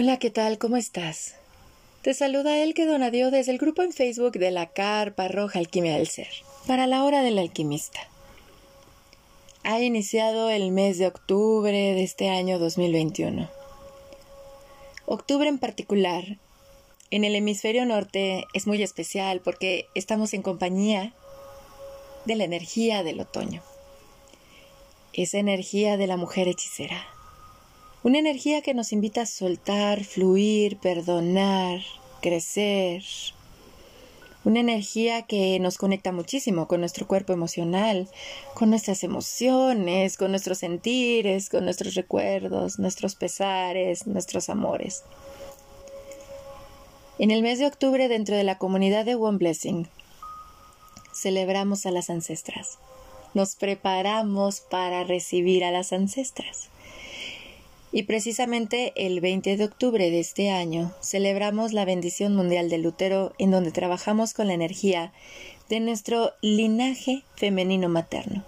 Hola, ¿qué tal? ¿Cómo estás? Te saluda Elke Donadio desde el grupo en Facebook de la Carpa Roja Alquimia del Ser, para la hora del alquimista. Ha iniciado el mes de octubre de este año 2021. Octubre en particular, en el hemisferio norte, es muy especial porque estamos en compañía de la energía del otoño. Esa energía de la mujer hechicera una energía que nos invita a soltar, fluir, perdonar, crecer. Una energía que nos conecta muchísimo con nuestro cuerpo emocional, con nuestras emociones, con nuestros sentires, con nuestros recuerdos, nuestros pesares, nuestros amores. En el mes de octubre, dentro de la comunidad de One Blessing, celebramos a las ancestras. Nos preparamos para recibir a las ancestras. Y precisamente el 20 de octubre de este año celebramos la bendición mundial del útero en donde trabajamos con la energía de nuestro linaje femenino materno,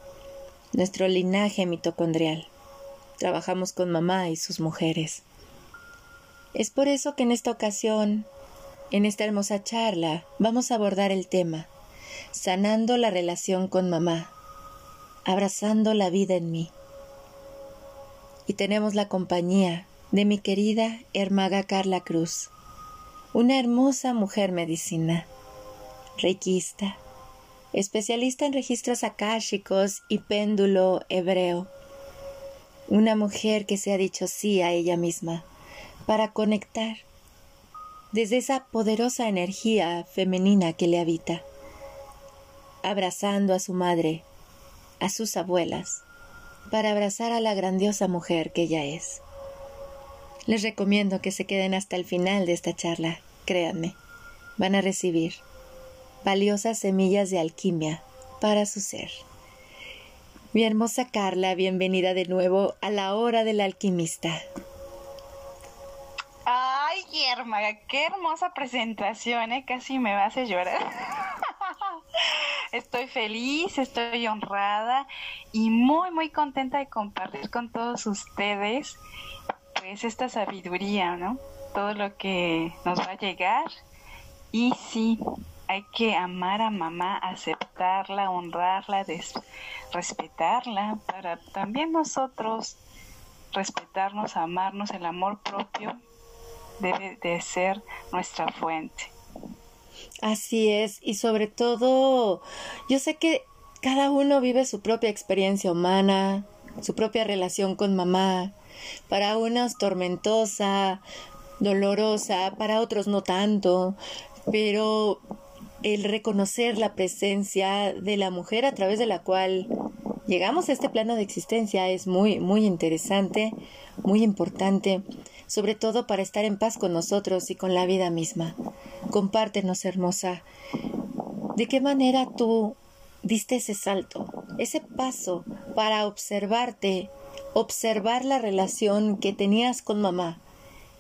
nuestro linaje mitocondrial. Trabajamos con mamá y sus mujeres. Es por eso que en esta ocasión, en esta hermosa charla, vamos a abordar el tema, sanando la relación con mamá, abrazando la vida en mí y tenemos la compañía de mi querida hermaga Carla Cruz, una hermosa mujer medicina, reikista, especialista en registros akáshicos y péndulo hebreo, una mujer que se ha dicho sí a ella misma para conectar desde esa poderosa energía femenina que le habita, abrazando a su madre, a sus abuelas, para abrazar a la grandiosa mujer que ella es. Les recomiendo que se queden hasta el final de esta charla, créanme, van a recibir valiosas semillas de alquimia para su ser. Mi hermosa Carla, bienvenida de nuevo a la hora del alquimista. Ay, hermana, qué hermosa presentación, ¿eh? casi me vas a llorar. Estoy feliz, estoy honrada y muy, muy contenta de compartir con todos ustedes pues esta sabiduría, ¿no? Todo lo que nos va a llegar. Y sí, hay que amar a mamá, aceptarla, honrarla, respetarla, para también nosotros respetarnos, amarnos, el amor propio debe de ser nuestra fuente. Así es, y sobre todo, yo sé que cada uno vive su propia experiencia humana, su propia relación con mamá. Para unos tormentosa, dolorosa, para otros no tanto, pero el reconocer la presencia de la mujer a través de la cual llegamos a este plano de existencia es muy, muy interesante, muy importante, sobre todo para estar en paz con nosotros y con la vida misma. Compártenos, hermosa, de qué manera tú diste ese salto, ese paso para observarte, observar la relación que tenías con mamá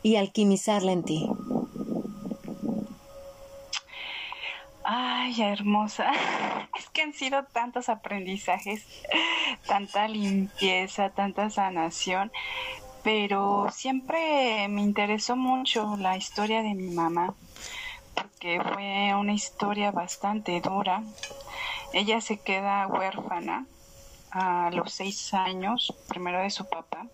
y alquimizarla en ti. Ay, hermosa. Es que han sido tantos aprendizajes, tanta limpieza, tanta sanación, pero siempre me interesó mucho la historia de mi mamá, porque fue una historia bastante dura. Ella se queda huérfana a los seis años, primero de su papá,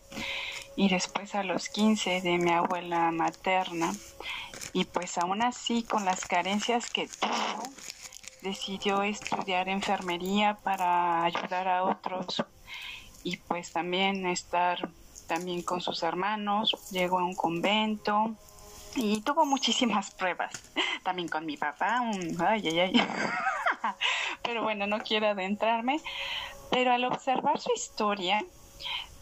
y después a los quince de mi abuela materna. Y pues aún así, con las carencias que tuvo, decidió estudiar enfermería para ayudar a otros y pues también estar también con sus hermanos, llegó a un convento y tuvo muchísimas pruebas. También con mi papá, un, ay, ay, ay. Pero bueno, no quiero adentrarme. Pero al observar su historia,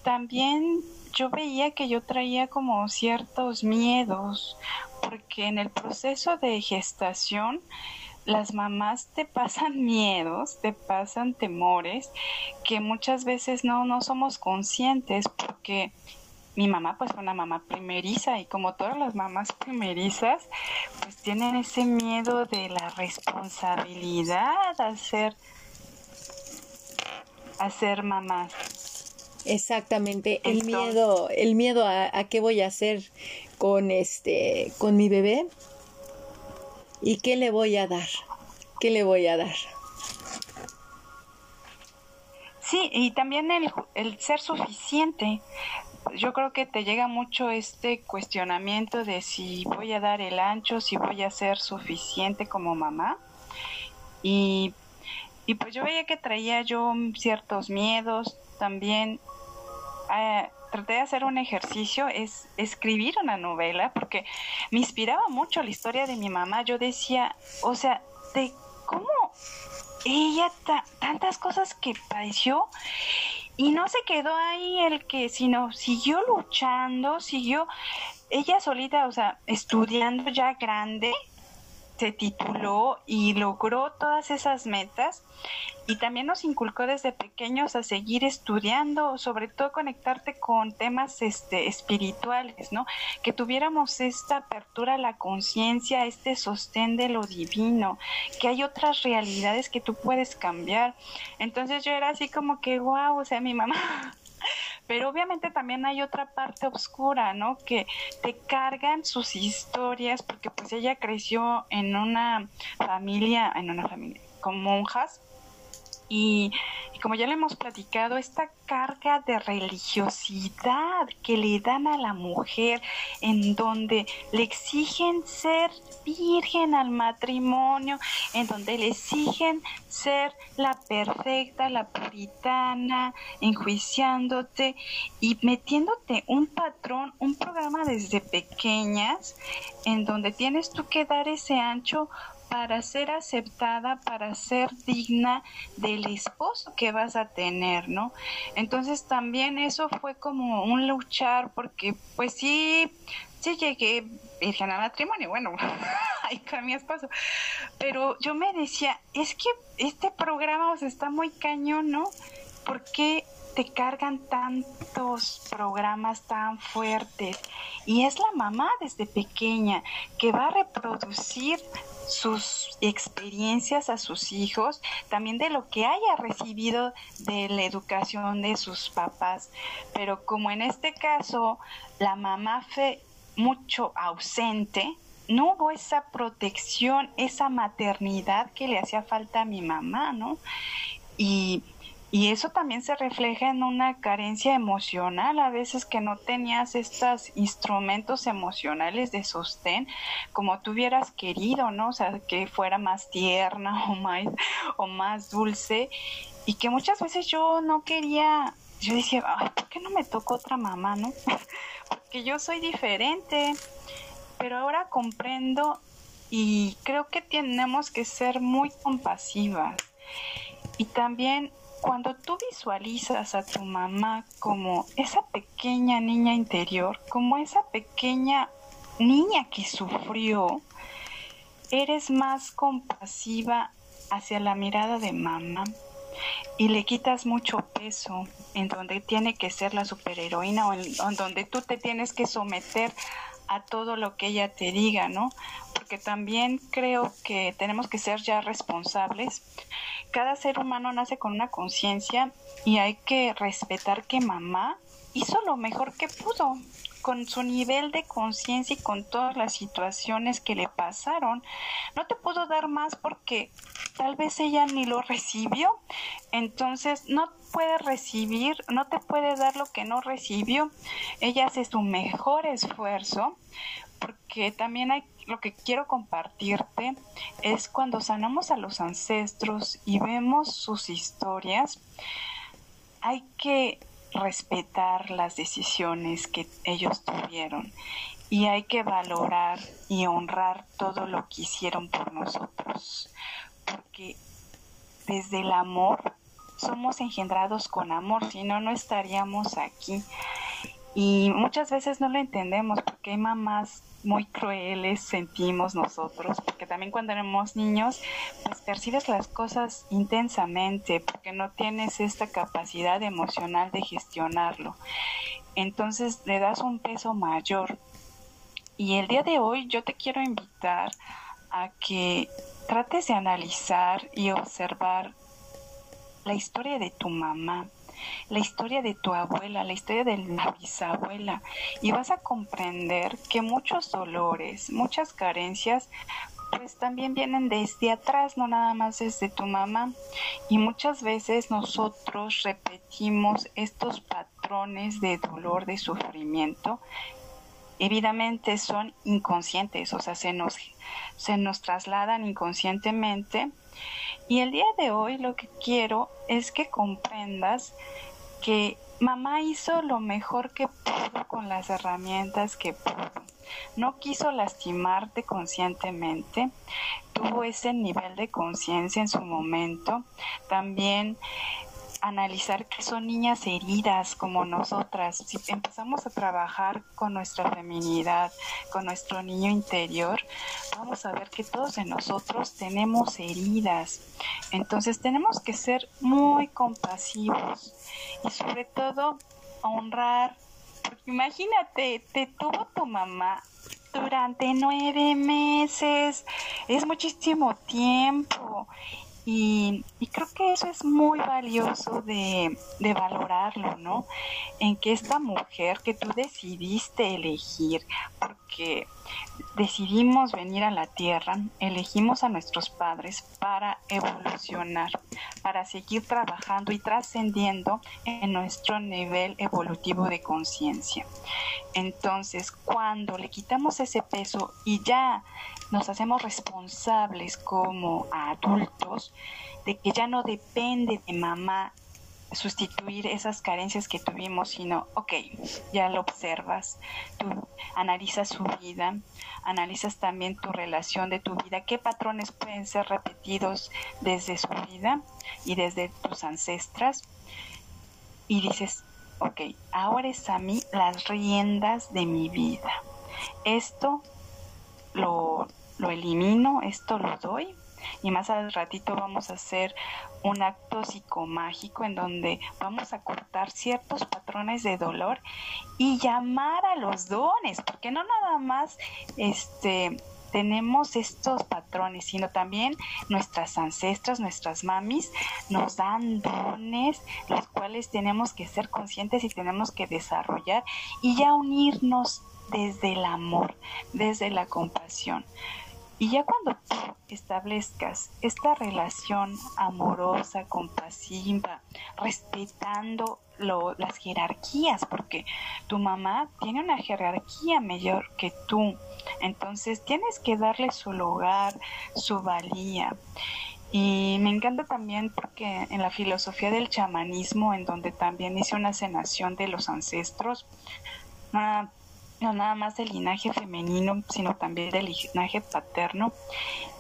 también yo veía que yo traía como ciertos miedos, porque en el proceso de gestación, las mamás te pasan miedos, te pasan temores que muchas veces no, no somos conscientes porque mi mamá pues fue una mamá primeriza y como todas las mamás primerizas pues tienen ese miedo de la responsabilidad a ser, a ser mamás. Exactamente, el miedo, el miedo a, a, qué voy a hacer con este, con mi bebé. ¿Y qué le voy a dar? ¿Qué le voy a dar? Sí, y también el, el ser suficiente. Yo creo que te llega mucho este cuestionamiento de si voy a dar el ancho, si voy a ser suficiente como mamá. Y, y pues yo veía que traía yo ciertos miedos también. Eh, traté de hacer un ejercicio, es escribir una novela, porque me inspiraba mucho la historia de mi mamá. Yo decía, o sea, de cómo ella tantas cosas que padeció y no se quedó ahí el que, sino siguió luchando, siguió ella solita, o sea, estudiando ya grande, se tituló y logró todas esas metas y también nos inculcó desde pequeños a seguir estudiando, sobre todo conectarte con temas este, espirituales, ¿no? Que tuviéramos esta apertura a la conciencia, este sostén de lo divino, que hay otras realidades que tú puedes cambiar. Entonces yo era así como que, wow, o sea, mi mamá pero obviamente también hay otra parte oscura, ¿no? Que te cargan sus historias, porque pues ella creció en una familia, en una familia con monjas, y, como ya le hemos platicado, esta carga de religiosidad que le dan a la mujer, en donde le exigen ser virgen al matrimonio, en donde le exigen ser la perfecta, la puritana, enjuiciándote y metiéndote un patrón, un programa desde pequeñas, en donde tienes tú que dar ese ancho para ser aceptada, para ser digna del esposo que vas a tener, ¿no? Entonces también eso fue como un luchar porque pues sí, sí llegué virgen al matrimonio, bueno, ahí con mi esposo, pero yo me decía, es que este programa os está muy cañón, ¿no? ¿Por qué te cargan tantos programas tan fuertes? Y es la mamá desde pequeña que va a reproducir sus experiencias a sus hijos, también de lo que haya recibido de la educación de sus papás. Pero como en este caso la mamá fue mucho ausente, no hubo esa protección, esa maternidad que le hacía falta a mi mamá, ¿no? Y y eso también se refleja en una carencia emocional, a veces que no tenías estos instrumentos emocionales de sostén como tú hubieras querido, ¿no? O sea, que fuera más tierna o más, o más dulce y que muchas veces yo no quería, yo decía, ay, ¿por qué no me toca otra mamá, no? Porque yo soy diferente, pero ahora comprendo y creo que tenemos que ser muy compasivas. Y también cuando tú visualizas a tu mamá como esa pequeña niña interior, como esa pequeña niña que sufrió, eres más compasiva hacia la mirada de mamá y le quitas mucho peso en donde tiene que ser la superheroína o en, en donde tú te tienes que someter a todo lo que ella te diga, ¿no? Porque también creo que tenemos que ser ya responsables cada ser humano nace con una conciencia y hay que respetar que mamá hizo lo mejor que pudo con su nivel de conciencia y con todas las situaciones que le pasaron. No te pudo dar más porque tal vez ella ni lo recibió. Entonces no puede recibir, no te puede dar lo que no recibió. Ella hace su mejor esfuerzo porque también hay lo que quiero compartirte es cuando sanamos a los ancestros y vemos sus historias, hay que respetar las decisiones que ellos tuvieron y hay que valorar y honrar todo lo que hicieron por nosotros, porque desde el amor somos engendrados con amor, si no, no estaríamos aquí. Y muchas veces no lo entendemos porque hay mamás muy crueles sentimos nosotros, porque también cuando éramos niños, pues percibes las cosas intensamente, porque no tienes esta capacidad emocional de gestionarlo. Entonces le das un peso mayor. Y el día de hoy yo te quiero invitar a que trates de analizar y observar la historia de tu mamá la historia de tu abuela, la historia de la bisabuela y vas a comprender que muchos dolores, muchas carencias pues también vienen desde atrás, no nada más desde tu mamá. Y muchas veces nosotros repetimos estos patrones de dolor, de sufrimiento. Evidentemente son inconscientes, o sea, se nos, se nos trasladan inconscientemente. Y el día de hoy lo que quiero es que comprendas que mamá hizo lo mejor que pudo con las herramientas que pudo. No quiso lastimarte conscientemente, tuvo ese nivel de conciencia en su momento, también analizar que son niñas heridas como nosotras. Si empezamos a trabajar con nuestra feminidad, con nuestro niño interior, vamos a ver que todos en nosotros tenemos heridas. Entonces tenemos que ser muy compasivos y sobre todo honrar porque imagínate, te tuvo tu mamá durante nueve meses, es muchísimo tiempo. Y, creo que eso es muy valioso de, de, valorarlo, ¿no? En que esta mujer que tú decidiste elegir, porque decidimos venir a la Tierra, elegimos a nuestros padres para evolucionar, para seguir trabajando y trascendiendo en nuestro nivel evolutivo de conciencia. Entonces, cuando le quitamos ese peso y ya nos hacemos responsables como adultos, de que ya no depende de mamá sustituir esas carencias que tuvimos, sino, ok, ya lo observas, tú analizas su vida, analizas también tu relación de tu vida, qué patrones pueden ser repetidos desde su vida y desde tus ancestras, y dices, ok, ahora es a mí las riendas de mi vida. Esto lo, lo elimino, esto lo doy y más al ratito vamos a hacer un acto psicomágico en donde vamos a cortar ciertos patrones de dolor y llamar a los dones, porque no nada más este tenemos estos patrones, sino también nuestras ancestras, nuestras mamis, nos dan dones, los cuales tenemos que ser conscientes y tenemos que desarrollar y ya unirnos desde el amor, desde la compasión. Y ya cuando establezcas esta relación amorosa, compasiva, respetando las jerarquías, porque tu mamá tiene una jerarquía mayor que tú, entonces tienes que darle su lugar, su valía. Y me encanta también porque en la filosofía del chamanismo, en donde también hice una sanación de los ancestros, no nada más del linaje femenino, sino también del linaje paterno,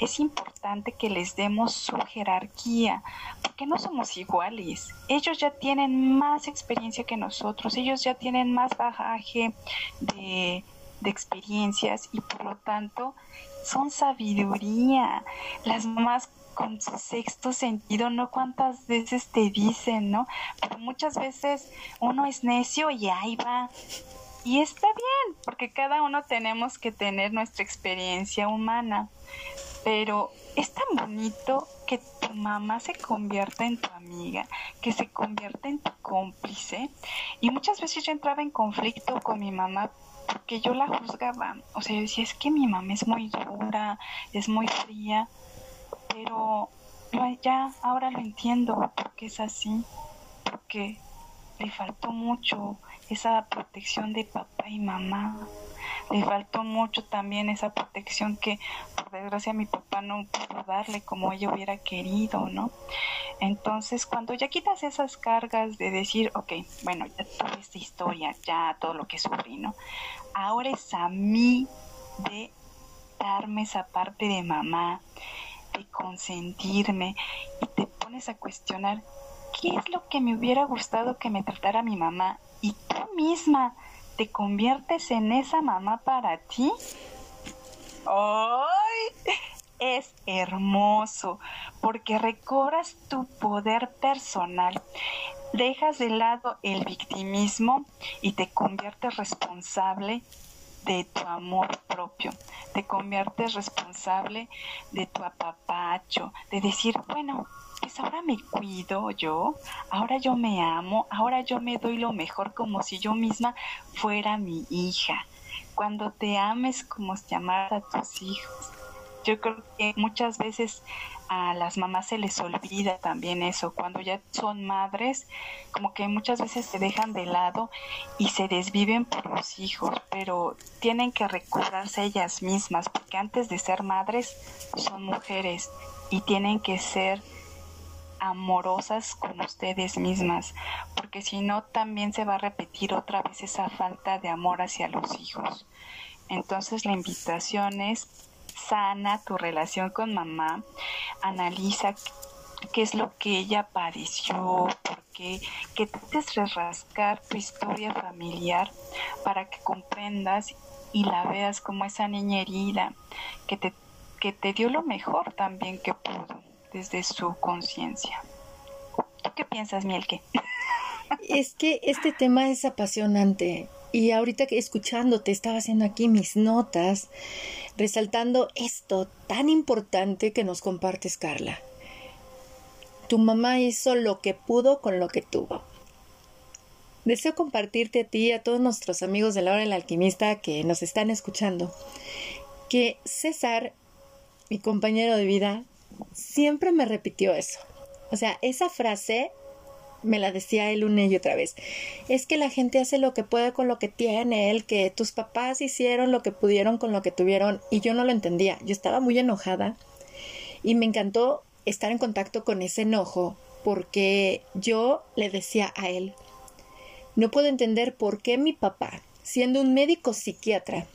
es importante que les demos su jerarquía, porque no somos iguales. Ellos ya tienen más experiencia que nosotros, ellos ya tienen más bagaje de, de experiencias y por lo tanto son sabiduría. Las mamás con su sexto sentido, no cuántas veces te dicen, ¿no? Pero muchas veces uno es necio y ahí va y está bien, porque cada uno tenemos que tener nuestra experiencia humana, pero es tan bonito que tu mamá se convierta en tu amiga, que se convierta en tu cómplice. Y muchas veces yo entraba en conflicto con mi mamá porque yo la juzgaba. O sea, yo decía, es que mi mamá es muy dura, es muy fría, pero ya ahora lo entiendo porque es así, porque le faltó mucho esa protección de papá y mamá. Le faltó mucho también esa protección que por desgracia mi papá no pudo darle como ella hubiera querido, ¿no? Entonces cuando ya quitas esas cargas de decir, ok, bueno, ya toda esta historia, ya todo lo que sufrí, ¿no? Ahora es a mí de darme esa parte de mamá, de consentirme y te pones a cuestionar qué es lo que me hubiera gustado que me tratara mi mamá y tú misma te conviertes en esa mamá para ti. ¡Ay! Es hermoso porque recobras tu poder personal, dejas de lado el victimismo y te conviertes responsable de tu amor propio, te conviertes responsable de tu apapacho, de decir, bueno, pues ahora me cuido yo, ahora yo me amo, ahora yo me doy lo mejor como si yo misma fuera mi hija. Cuando te ames como si amaras a tus hijos. Yo creo que muchas veces a las mamás se les olvida también eso. Cuando ya son madres, como que muchas veces se dejan de lado y se desviven por los hijos, pero tienen que recobrarse ellas mismas, porque antes de ser madres son mujeres y tienen que ser amorosas con ustedes mismas, porque si no también se va a repetir otra vez esa falta de amor hacia los hijos. Entonces la invitación es sana tu relación con mamá, analiza qué es lo que ella padeció, por qué, que trates de rascar tu historia familiar para que comprendas y la veas como esa niña herida que te, que te dio lo mejor también que pudo desde su conciencia. ¿Tú qué piensas, Mielke? Es que este tema es apasionante y ahorita que escuchándote estaba haciendo aquí mis notas resaltando esto tan importante que nos compartes, Carla. Tu mamá hizo lo que pudo con lo que tuvo. Deseo compartirte a ti y a todos nuestros amigos de la hora del alquimista que nos están escuchando que César, mi compañero de vida, siempre me repitió eso. O sea, esa frase me la decía él una y otra vez. Es que la gente hace lo que puede con lo que tiene, él que tus papás hicieron lo que pudieron con lo que tuvieron y yo no lo entendía. Yo estaba muy enojada y me encantó estar en contacto con ese enojo porque yo le decía a él, no puedo entender por qué mi papá, siendo un médico psiquiatra,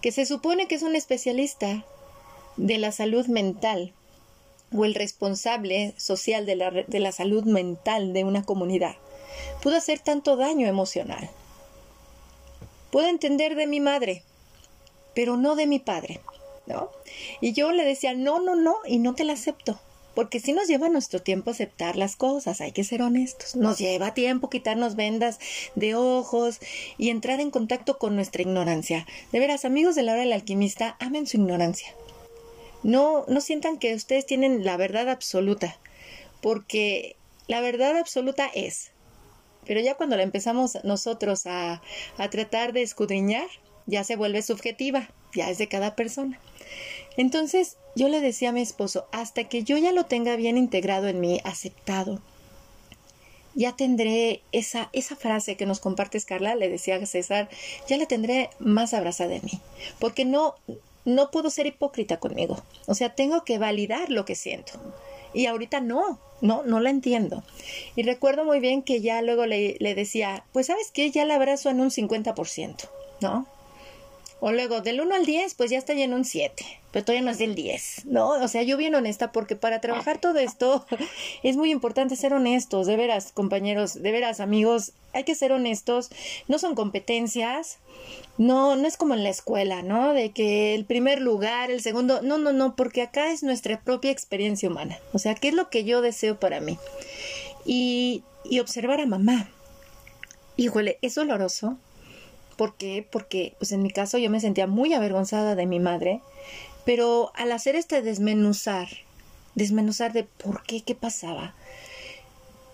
que se supone que es un especialista de la salud mental, o el responsable social de la, de la salud mental de una comunidad pudo hacer tanto daño emocional. Puedo entender de mi madre, pero no de mi padre, ¿no? Y yo le decía, no, no, no, y no te la acepto. Porque si nos lleva nuestro tiempo aceptar las cosas, hay que ser honestos. Nos lleva tiempo quitarnos vendas de ojos y entrar en contacto con nuestra ignorancia. De veras, amigos de la hora del alquimista, amen su ignorancia. No, no sientan que ustedes tienen la verdad absoluta, porque la verdad absoluta es. Pero ya cuando la empezamos nosotros a, a tratar de escudriñar, ya se vuelve subjetiva, ya es de cada persona. Entonces yo le decía a mi esposo, hasta que yo ya lo tenga bien integrado en mí, aceptado, ya tendré esa, esa frase que nos compartes, Carla, le decía a César, ya la tendré más abrazada de mí, porque no, no puedo ser hipócrita conmigo. O sea, tengo que validar lo que siento. Y ahorita no, no, no la entiendo. Y recuerdo muy bien que ya luego le, decía, pues sabes qué, ya la abrazo en un 50%, ¿no? O luego, del 1 al 10, pues ya está en un 7, pero todavía no es del 10, ¿no? O sea, yo bien honesta, porque para trabajar todo esto es muy importante ser honestos, de veras, compañeros, de veras, amigos, hay que ser honestos, no son competencias, no, no es como en la escuela, ¿no? De que el primer lugar, el segundo, no, no, no, porque acá es nuestra propia experiencia humana, o sea, ¿qué es lo que yo deseo para mí? Y, y observar a mamá. Híjole, es doloroso, ¿Por qué? Porque, pues en mi caso yo me sentía muy avergonzada de mi madre, pero al hacer este desmenuzar, desmenuzar de por qué, qué pasaba,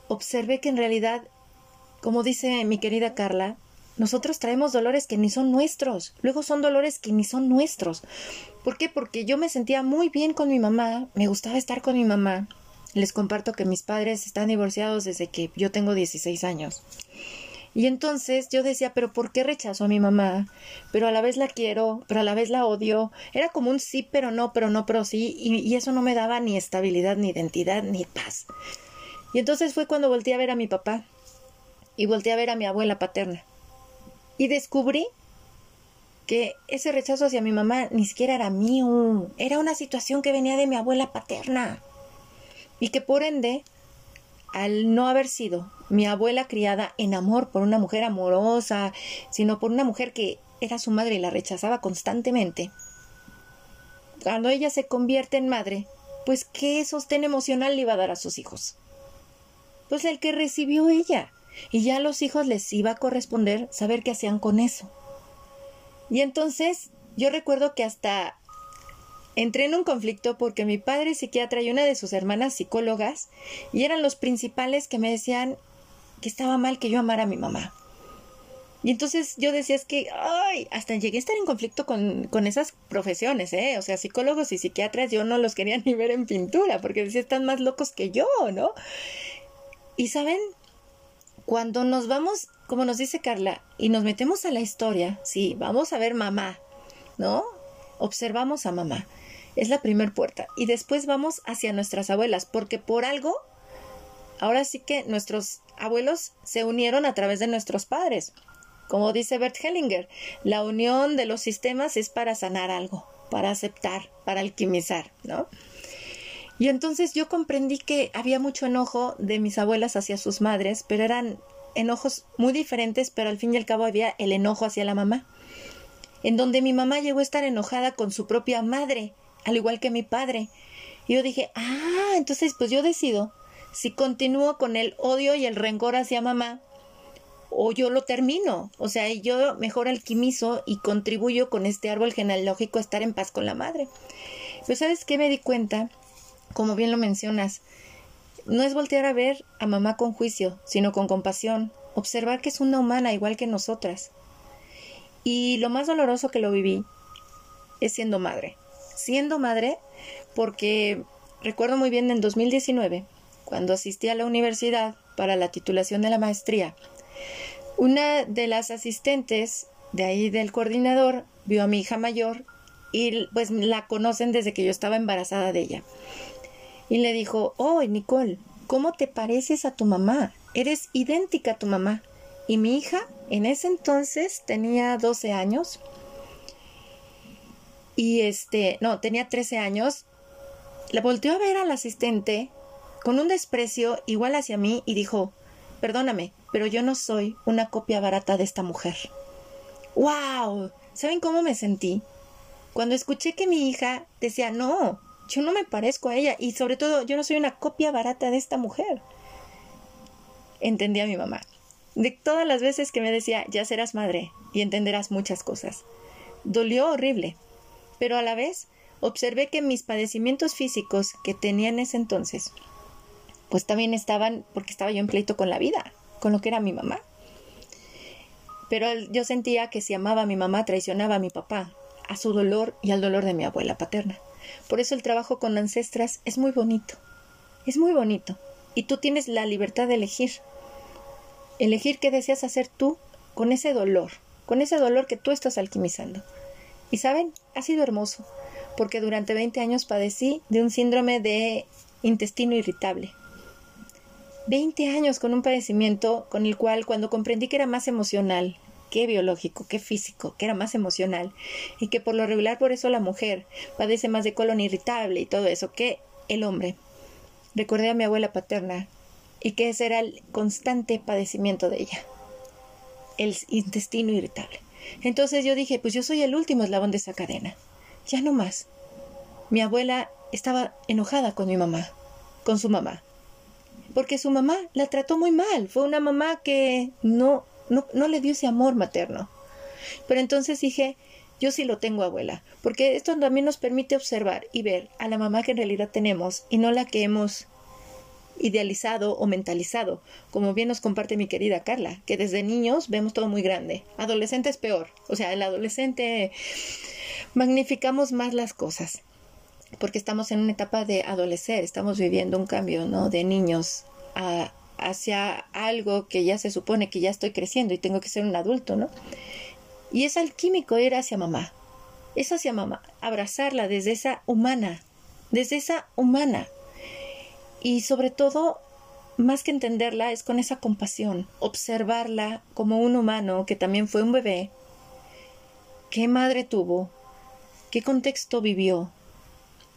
observé que en realidad, como dice mi querida Carla, nosotros traemos dolores que ni son nuestros, luego son dolores que ni son nuestros. ¿Por qué? Porque yo me sentía muy bien con mi mamá, me gustaba estar con mi mamá. Les comparto que mis padres están divorciados desde que yo tengo 16 años. Y entonces yo decía, pero ¿por qué rechazo a mi mamá? Pero a la vez la quiero, pero a la vez la odio. Era como un sí, pero no, pero no, pero sí. Y, eso no me daba ni estabilidad, ni identidad, ni paz. Y entonces fue cuando volteé a ver a mi papá y volteé a ver a mi abuela paterna. Y descubrí que ese rechazo hacia mi mamá ni siquiera era mío, era una situación que venía de mi abuela paterna. Y que por ende al no haber sido mi abuela criada en amor por una mujer amorosa, sino por una mujer que era su madre y la rechazaba constantemente, cuando ella se convierte en madre, pues ¿qué sostén emocional le iba a dar a sus hijos? Pues el que recibió ella. Y ya a los hijos les iba a corresponder saber qué hacían con eso. Y entonces yo recuerdo que hasta entré en un conflicto porque mi padre psiquiatra y una de sus hermanas psicólogas y eran los principales que me decían que estaba mal que yo amara a mi mamá. Y entonces yo decía, es que, ay, hasta llegué a estar en conflicto con, con esas profesiones, ¿eh? O sea, psicólogos y psiquiatras yo no los quería ni ver en pintura, porque decía, están más locos que yo, ¿no? Y saben, cuando nos vamos, como nos dice Carla, y nos metemos a la historia, sí, vamos a ver mamá, ¿no? Observamos a mamá. Es la primer puerta. Y después vamos hacia nuestras abuelas, porque por algo, ahora sí que nuestros abuelos se unieron a través de nuestros padres. Como dice Bert Hellinger, la unión de los sistemas es para sanar algo, para aceptar, para alquimizar, ¿no? Y entonces yo comprendí que había mucho enojo de mis abuelas hacia sus madres, pero eran enojos muy diferentes, pero al fin y al cabo había el enojo hacia la mamá, en donde mi mamá llegó a estar enojada con su propia madre, al igual que mi padre. Y yo dije, ah, entonces pues yo decido si continúo con el odio y el rencor hacia mamá o yo lo termino. O sea, yo mejor alquimizo y contribuyo con este árbol genealógico a estar en paz con la madre. Pero ¿sabes qué me di cuenta? Como bien lo mencionas, no es voltear a ver a mamá con juicio, sino con compasión, observar que es una humana igual que nosotras. Y lo más doloroso que lo viví es siendo madre. Siendo madre porque recuerdo muy bien en 2019, cuando asistí a la universidad para la titulación de la maestría, una de las asistentes de ahí del coordinador vio a mi hija mayor y pues la conocen desde que yo estaba embarazada de ella. Y le dijo, oh, Nicole, ¿cómo te pareces a tu mamá? Eres idéntica a tu mamá. Y mi hija en ese entonces tenía 12 años. Y este, no, tenía 13 años. La volteó a ver al asistente con un desprecio igual hacia mí y dijo, perdóname, pero yo no soy una copia barata de esta mujer. ¡Wow! ¿Saben cómo me sentí? Cuando escuché que mi hija decía, no, yo no me parezco a ella y sobre todo yo no soy una copia barata de esta mujer. Entendí a mi mamá. De todas las veces que me decía, ya serás madre y entenderás muchas cosas. Dolió horrible, pero a la vez observé que mis padecimientos físicos que tenía en ese entonces, pues también estaban porque estaba yo en pleito con la vida con lo que era mi mamá. Pero yo sentía que si amaba a mi mamá traicionaba a mi papá, a su dolor y al dolor de mi abuela paterna. Por eso el trabajo con ancestras es muy bonito. Es muy bonito. Y tú tienes la libertad de elegir. Elegir qué deseas hacer tú con ese dolor, con ese dolor que tú estás alquimizando. Y saben, ha sido hermoso, porque durante 20 años padecí de un síndrome de intestino irritable, 20 años con un padecimiento con el cual cuando comprendí que era más emocional que biológico, que físico, que era más emocional y que por lo regular por eso la mujer padece más de colon irritable y todo eso que el hombre. Recordé a mi abuela paterna y que ese era el constante padecimiento de ella, el intestino irritable. Entonces yo dije, pues yo soy el último eslabón de esa cadena. Ya no más. Mi abuela estaba enojada con mi mamá, con su mamá porque su mamá la trató muy mal. Fue una mamá que no, no, no le dio ese amor materno. Pero entonces dije, yo sí lo tengo, abuela, porque esto también nos permite observar y ver a la mamá que en realidad tenemos y no la que hemos idealizado o mentalizado, como bien nos comparte mi querida Carla, que desde niños vemos todo muy grande. Adolescente es peor, o sea, el adolescente magnificamos más las cosas porque estamos en una etapa de adolecer, estamos viviendo un cambio, ¿no? De niños hacia algo que ya se supone que ya estoy creciendo y tengo que ser un adulto, ¿no? Y es alquímico ir hacia mamá, es hacia mamá, abrazarla desde esa humana, desde esa humana. Y sobre todo, más que entenderla, es con esa compasión, observarla como un humano que también fue un bebé, qué madre tuvo, qué contexto vivió,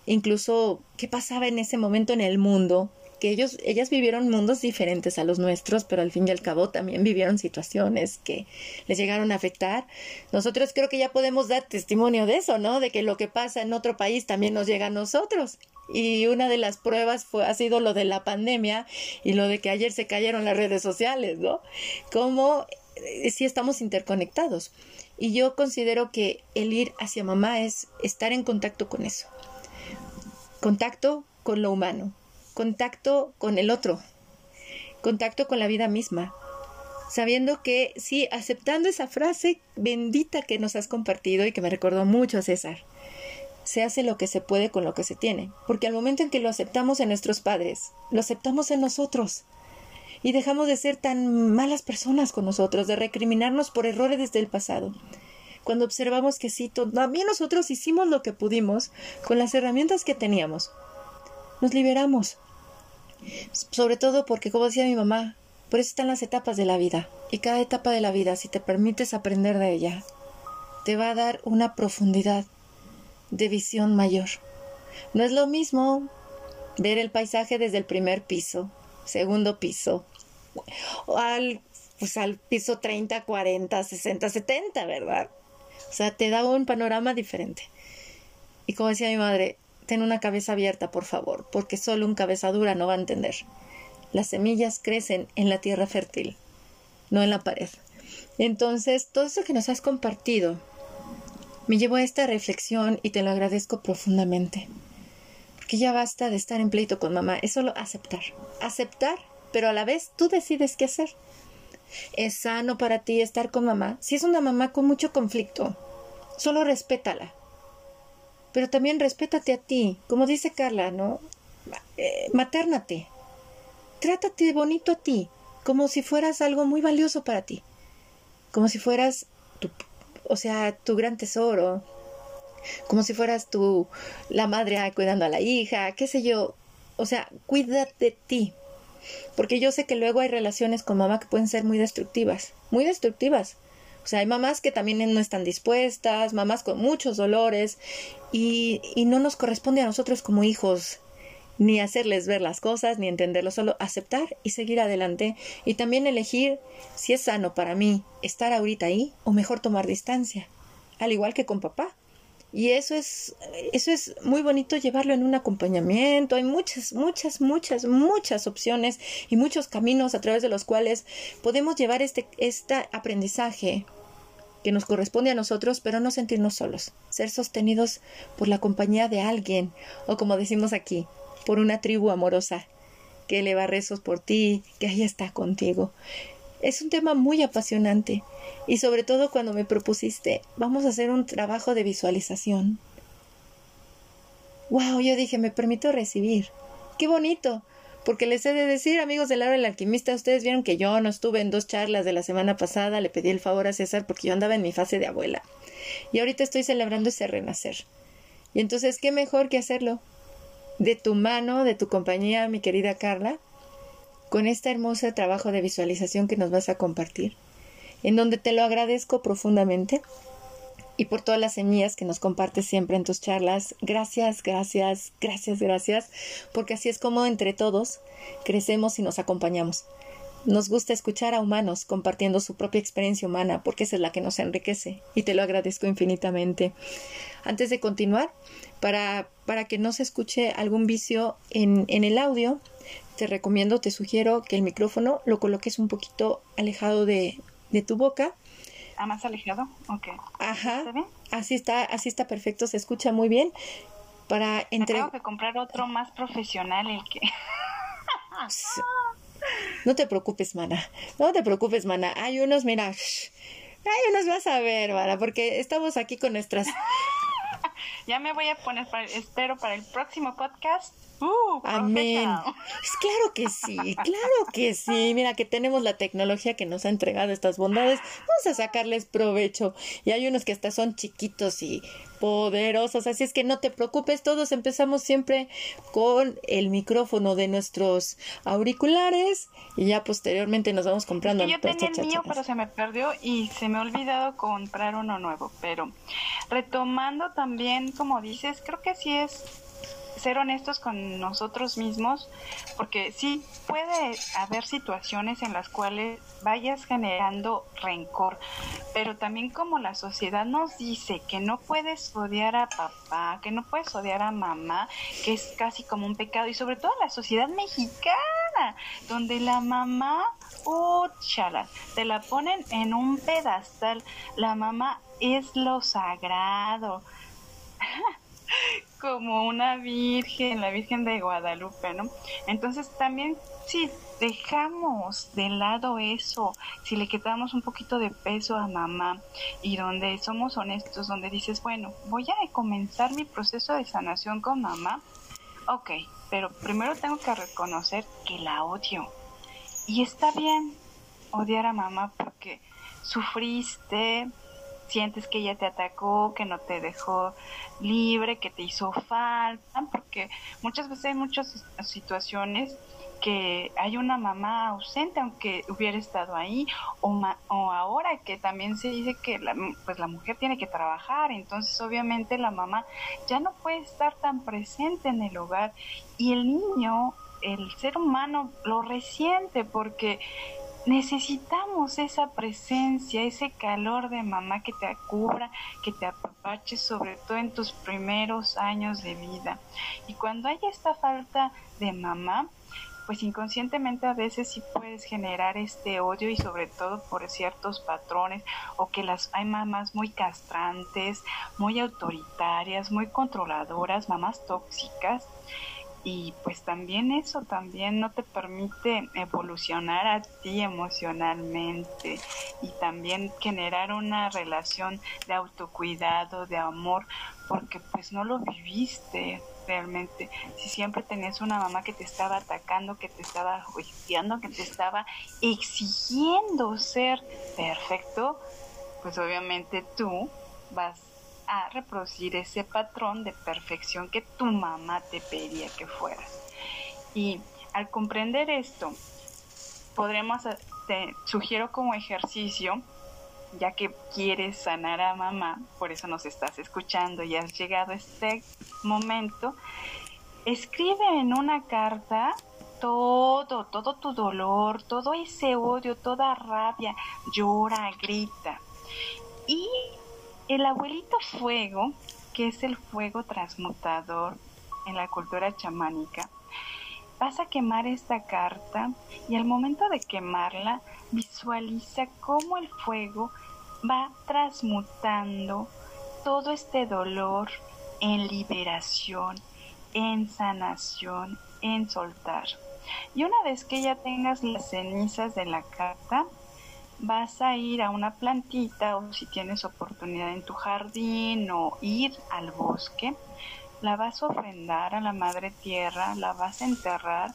incluso qué pasaba en ese momento en el mundo, que ellos, ellas vivieron mundos diferentes a los nuestros, pero al fin y al cabo también vivieron situaciones que les llegaron a afectar. Nosotros creo que ya podemos dar testimonio de eso, ¿no? De que lo que pasa en otro país también nos llega a nosotros. Y una de las pruebas fue, ha sido lo de la pandemia y lo de que ayer se cayeron las redes sociales, ¿no? Cómo eh, si estamos interconectados. Y yo considero que el ir hacia mamá es estar en contacto con eso. Contacto con lo humano, contacto con el otro, contacto con la vida misma, sabiendo que sí, aceptando esa frase bendita que nos has compartido y que me recordó mucho César, se hace lo que se puede con lo que se tiene, porque al momento en que lo aceptamos en nuestros padres, lo aceptamos en nosotros y dejamos de ser tan malas personas con nosotros, de recriminarnos por errores desde el pasado. Cuando observamos que sí, también nosotros hicimos lo que pudimos con las herramientas que teníamos, nos liberamos. Sobre todo porque, como decía mi mamá, por eso están las etapas de la vida. Y cada etapa de la vida, si te permites aprender de ella, te va a dar una profundidad de visión mayor. No es lo mismo ver el paisaje desde el primer piso, segundo piso, o al, pues al piso 30, 40, 60, 70, ¿verdad? O sea, te da un panorama diferente. Y como decía mi madre, ten una cabeza abierta, por favor, porque solo un cabeza dura no va a entender. Las semillas crecen en la tierra fértil, no en la pared. Entonces, todo eso que nos has compartido me llevó a esta reflexión y te lo agradezco profundamente. Porque ya basta de estar en pleito con mamá, es solo aceptar. Aceptar, pero a la vez tú decides qué hacer. Es sano para ti estar con mamá. Si es una mamá con mucho conflicto, solo respétala. Pero también respétate a ti, como dice Carla, ¿no? Eh, maternate. Trátate bonito a ti, como si fueras algo muy valioso para ti. Como si fueras tu o sea, tu gran tesoro, como si fueras tú la madre cuidando a la hija, qué sé yo. O sea, cuídate de ti. Porque yo sé que luego hay relaciones con mamá que pueden ser muy destructivas, muy destructivas. O sea, hay mamás que también no están dispuestas, mamás con muchos dolores y, y no nos corresponde a nosotros como hijos ni hacerles ver las cosas, ni entenderlo, solo aceptar y seguir adelante y también elegir si es sano para mí estar ahorita ahí o mejor tomar distancia, al igual que con papá. Y eso es, eso es muy bonito llevarlo en un acompañamiento. Hay muchas, muchas, muchas, muchas opciones y muchos caminos a través de los cuales podemos llevar este, este aprendizaje que nos corresponde a nosotros, pero no sentirnos solos, ser sostenidos por la compañía de alguien, o como decimos aquí, por una tribu amorosa que eleva rezos por ti, que ahí está contigo. Es un tema muy apasionante y sobre todo cuando me propusiste, vamos a hacer un trabajo de visualización. Wow, yo dije, me permito recibir. Qué bonito. Porque les he de decir, amigos del Laura del Alquimista, ustedes vieron que yo no estuve en dos charlas de la semana pasada, le pedí el favor a César porque yo andaba en mi fase de abuela. Y ahorita estoy celebrando ese renacer. Y entonces, ¿qué mejor que hacerlo de tu mano, de tu compañía, mi querida Carla, con este hermoso trabajo de visualización que nos vas a compartir, en donde te lo agradezco profundamente y por todas las semillas que nos compartes siempre en tus charlas. Gracias, gracias, gracias, gracias, porque así es como entre todos crecemos y nos acompañamos. Nos gusta escuchar a humanos compartiendo su propia experiencia humana, porque esa es la que nos enriquece, y te lo agradezco infinitamente. Antes de continuar, para, para que no se escuche algún vicio en, en el audio, te recomiendo, te sugiero que el micrófono lo coloques un poquito alejado de, de tu boca. Ah, más alejado, ok. Ajá. Así está, así está perfecto, se escucha muy bien. Para entre... Tengo que comprar otro más profesional, el que. No te preocupes, mana. No te preocupes, mana. Hay unos, mira. Hay unos vas a ver, mana, porque estamos aquí con nuestras. ya me voy a poner, para, espero para el próximo podcast. Uh, Amén. Pues claro que sí, claro que sí. Mira que tenemos la tecnología que nos ha entregado estas bondades. Vamos a sacarles provecho. Y hay unos que hasta son chiquitos y poderosos. Así es que no te preocupes, todos empezamos siempre con el micrófono de nuestros auriculares y ya posteriormente nos vamos comprando. yo tenía el mío, pero se me perdió y se me ha olvidado comprar uno nuevo. Pero retomando también, como dices, creo que sí es ser honestos con nosotros mismos, porque sí puede haber situaciones en las cuales vayas generando rencor, pero también como la sociedad nos dice que no puedes odiar a papá, que no puedes odiar a mamá, que es casi como un pecado, y sobre todo la sociedad mexicana, donde la mamá, chala, te la ponen en un pedestal, la mamá es lo sagrado. como una virgen, la Virgen de Guadalupe, ¿no? Entonces también si dejamos de lado eso, si le quitamos un poquito de peso a mamá y donde somos honestos, donde dices, bueno, voy a comenzar mi proceso de sanación con mamá, ok, pero primero tengo que reconocer que la odio. Y está bien odiar a mamá porque sufriste, sientes que ella te atacó, que no te dejó libre, que te hizo falta, porque muchas veces hay muchas situaciones que hay una mamá ausente aunque hubiera estado ahí o, o ahora que también se dice que la, pues la mujer tiene que trabajar entonces obviamente la mamá ya no puede estar tan presente en el hogar y el niño el ser humano lo resiente porque necesitamos esa presencia, ese calor de mamá que te cubra, que te apapache, sobre todo en tus primeros años de vida. Y cuando hay esta falta de mamá, pues inconscientemente a veces sí puedes generar este odio y sobre todo por ciertos patrones o que las hay mamás muy castrantes, muy autoritarias, muy controladoras, mamás tóxicas y pues también eso también no te permite evolucionar a ti emocionalmente y también generar una relación de autocuidado, de amor, porque pues no lo viviste realmente. Si siempre tenías una mamá que te estaba atacando, que te estaba juiciando, que te estaba exigiendo ser perfecto, pues obviamente tú vas a reproducir ese patrón de perfección que tu mamá te pedía que fueras. Y al comprender esto, podremos, te sugiero como ejercicio, ya que quieres sanar a mamá, por eso nos estás escuchando y has llegado este momento, escribe en una carta todo, todo tu dolor, todo ese odio, toda rabia, llora, grita. Y el abuelito fuego, que es el fuego transmutador en la cultura chamánica, vas a quemar esta carta y al momento de quemarla visualiza cómo el fuego va transmutando todo este dolor en liberación, en sanación, en soltar. Y una vez que ya tengas las cenizas de la carta, vas a ir a una plantita o si tienes oportunidad en tu jardín o ir al bosque, la vas a ofrendar a la madre tierra, la vas a enterrar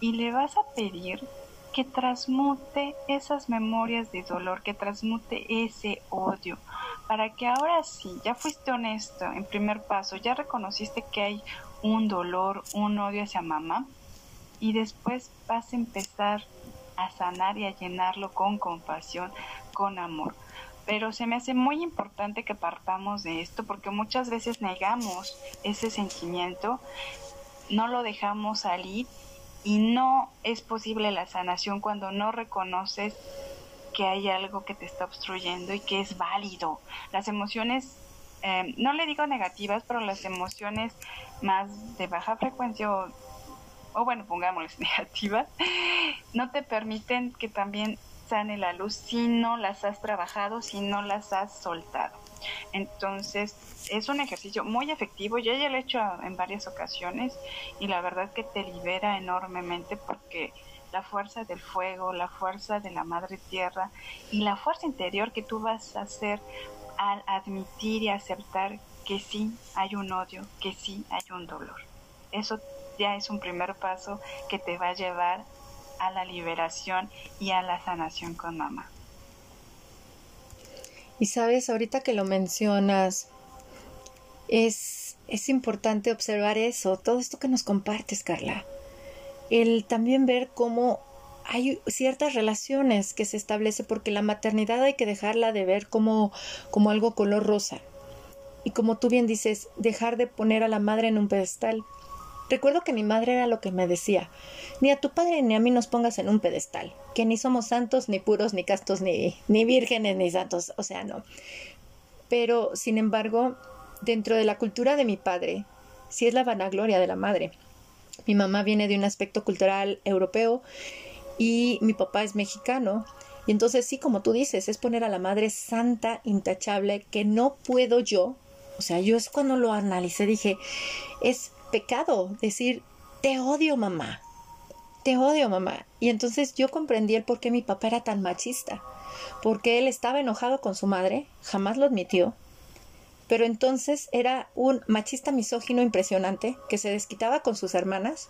y le vas a pedir que transmute esas memorias de dolor, que transmute ese odio, para que ahora sí, ya fuiste honesto en primer paso, ya reconociste que hay un dolor, un odio hacia mamá, y después vas a empezar a sanar y a llenarlo con compasión, con amor. Pero se me hace muy importante que partamos de esto porque muchas veces negamos ese sentimiento, no lo dejamos salir y no es posible la sanación cuando no reconoces que hay algo que te está obstruyendo y que es válido. Las emociones, eh, no le digo negativas, pero las emociones más de baja frecuencia o o bueno, pongámosles negativas, no te permiten que también sane la luz si no las has trabajado, si no las has soltado. Entonces, es un ejercicio muy efectivo, yo ya lo he hecho en varias ocasiones y la verdad que te libera enormemente porque la fuerza del fuego, la fuerza de la madre tierra y la fuerza interior que tú vas a hacer al admitir y aceptar que sí hay un odio, que sí hay un dolor. Eso ya es un primer paso que te va a llevar a la liberación y a la sanación con mamá. Y sabes, ahorita que lo mencionas, es, es importante observar eso, todo esto que nos compartes, Carla. El también ver cómo hay ciertas relaciones que se establece porque la maternidad hay que dejarla de ver como, como algo color rosa. Y como tú bien dices, dejar de poner a la madre en un pedestal. Recuerdo que mi madre era lo que me decía, ni a tu padre ni a mí nos pongas en un pedestal, que ni somos santos, ni puros, ni castos, ni, ni vírgenes, ni santos, o sea, no. Pero, sin embargo, dentro de la cultura de mi padre, sí es la vanagloria de la madre. Mi mamá viene de un aspecto cultural europeo y mi papá es mexicano Y entonces sí, como tú dices, es poner a la madre santa, intachable, que no puedo yo. O sea, yo es cuando lo analicé, dije, es pecado decir, te odio mamá, te odio mamá. Y entonces yo comprendí el por qué mi papá era tan machista, porque él estaba enojado con su madre, jamás lo admitió, pero entonces era un machista misógino impresionante que se desquitaba con sus hermanas,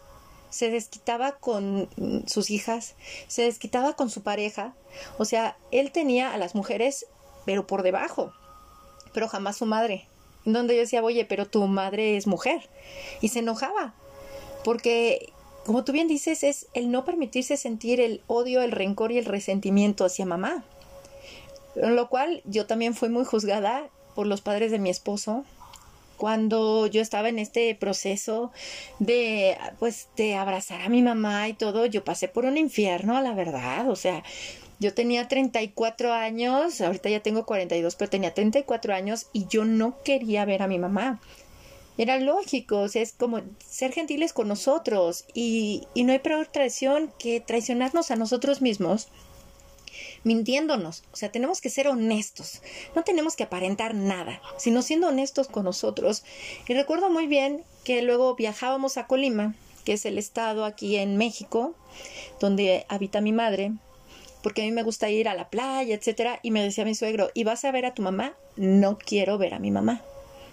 se desquitaba con sus hijas, se desquitaba con su pareja, o sea, él tenía a las mujeres pero por debajo, pero jamás su madre. Donde yo decía, oye, pero tu madre es mujer. Y se enojaba, porque como tú bien dices, es el no permitirse sentir el odio, el rencor y el resentimiento hacia mamá. En lo cual yo también fui muy juzgada por los padres de mi esposo cuando yo estaba en este proceso de pues de abrazar a mi mamá y todo, yo pasé por un infierno, la verdad, o sea, yo tenía 34 años, ahorita ya tengo 42, pero tenía 34 años y yo no quería ver a mi mamá. Era lógico, o sea, es como ser gentiles con nosotros y, y no hay peor traición que traicionarnos a nosotros mismos mintiéndonos. O sea, tenemos que ser honestos. No tenemos que aparentar nada, sino siendo honestos con nosotros. Y recuerdo muy bien que luego viajábamos a Colima, que es el estado aquí en México, donde habita mi madre, porque a mí me gusta ir a la playa, etcétera, y me decía mi suegro, ¿y vas a ver a tu mamá? No quiero ver a mi mamá.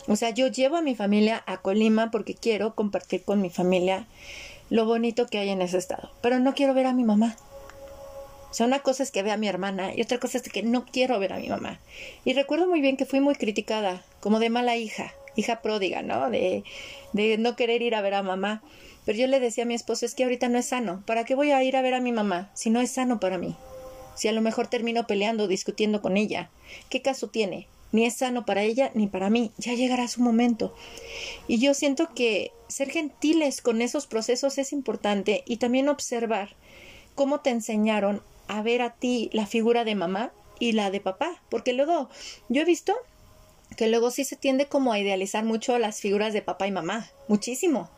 O sea, yo llevo a mi familia a Colima porque quiero compartir con mi familia lo bonito que hay en ese estado, pero no quiero ver a mi mamá. O sea, una cosa es que vea a mi hermana y otra cosa es que no quiero ver a mi mamá. Y recuerdo muy bien que fui muy criticada, como de mala hija, hija pródiga, ¿no? De, de no querer ir a ver a mamá. Pero yo le decía a mi esposo, es que ahorita no es sano. ¿Para qué voy a ir a ver a mi mamá si no es sano para mí? Si a lo mejor termino peleando, discutiendo con ella. ¿Qué caso tiene? Ni es sano para ella ni para mí. Ya llegará su momento. Y yo siento que ser gentiles con esos procesos es importante y también observar cómo te enseñaron a ver a ti la figura de mamá y la de papá, porque luego yo he visto que luego sí se tiende como a idealizar mucho las figuras de papá y mamá, muchísimo,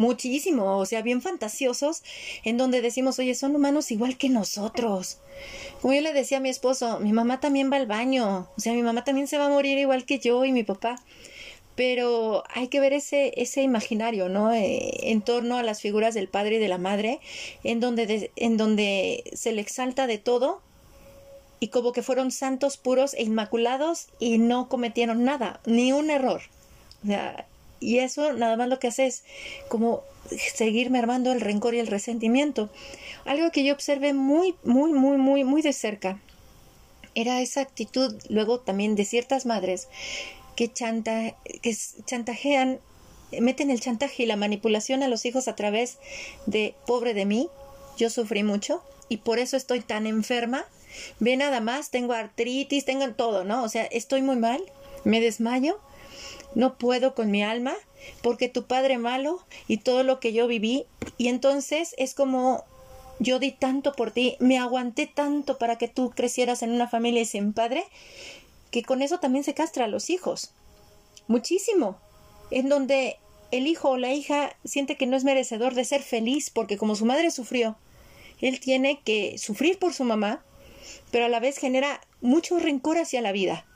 muchísimo, o sea, bien fantasiosos, en donde decimos, oye, son humanos igual que nosotros. Como yo le decía a mi esposo, mi mamá también va al baño, o sea, mi mamá también se va a morir igual que yo y mi papá pero hay que ver ese, ese imaginario, ¿no? Eh, en torno a las figuras del padre y de la madre, en donde, en donde se le exalta de todo y como que fueron santos puros e inmaculados y no cometieron nada, ni un error. O sea, y eso nada más lo que hace es como seguir mermando el rencor y el resentimiento. Algo que yo observé muy, muy, muy, muy, muy de cerca era esa actitud luego también de ciertas madres que, chanta, que chantajean, meten el chantaje y la manipulación a los hijos a través de pobre de mí, yo sufrí mucho y por eso estoy tan enferma. Ve nada más, tengo artritis, tengo todo, ¿no? O sea, estoy muy mal, me desmayo, no puedo con mi alma, porque tu padre malo y todo lo que yo viví, y entonces es como yo di tanto por ti, me aguanté tanto para que tú crecieras en una familia sin padre, que con eso también se castra a los hijos. Muchísimo. En donde el hijo o la hija siente que no es merecedor de ser feliz porque como su madre sufrió, él tiene que sufrir por su mamá, pero a la vez genera mucho rencor hacia la vida.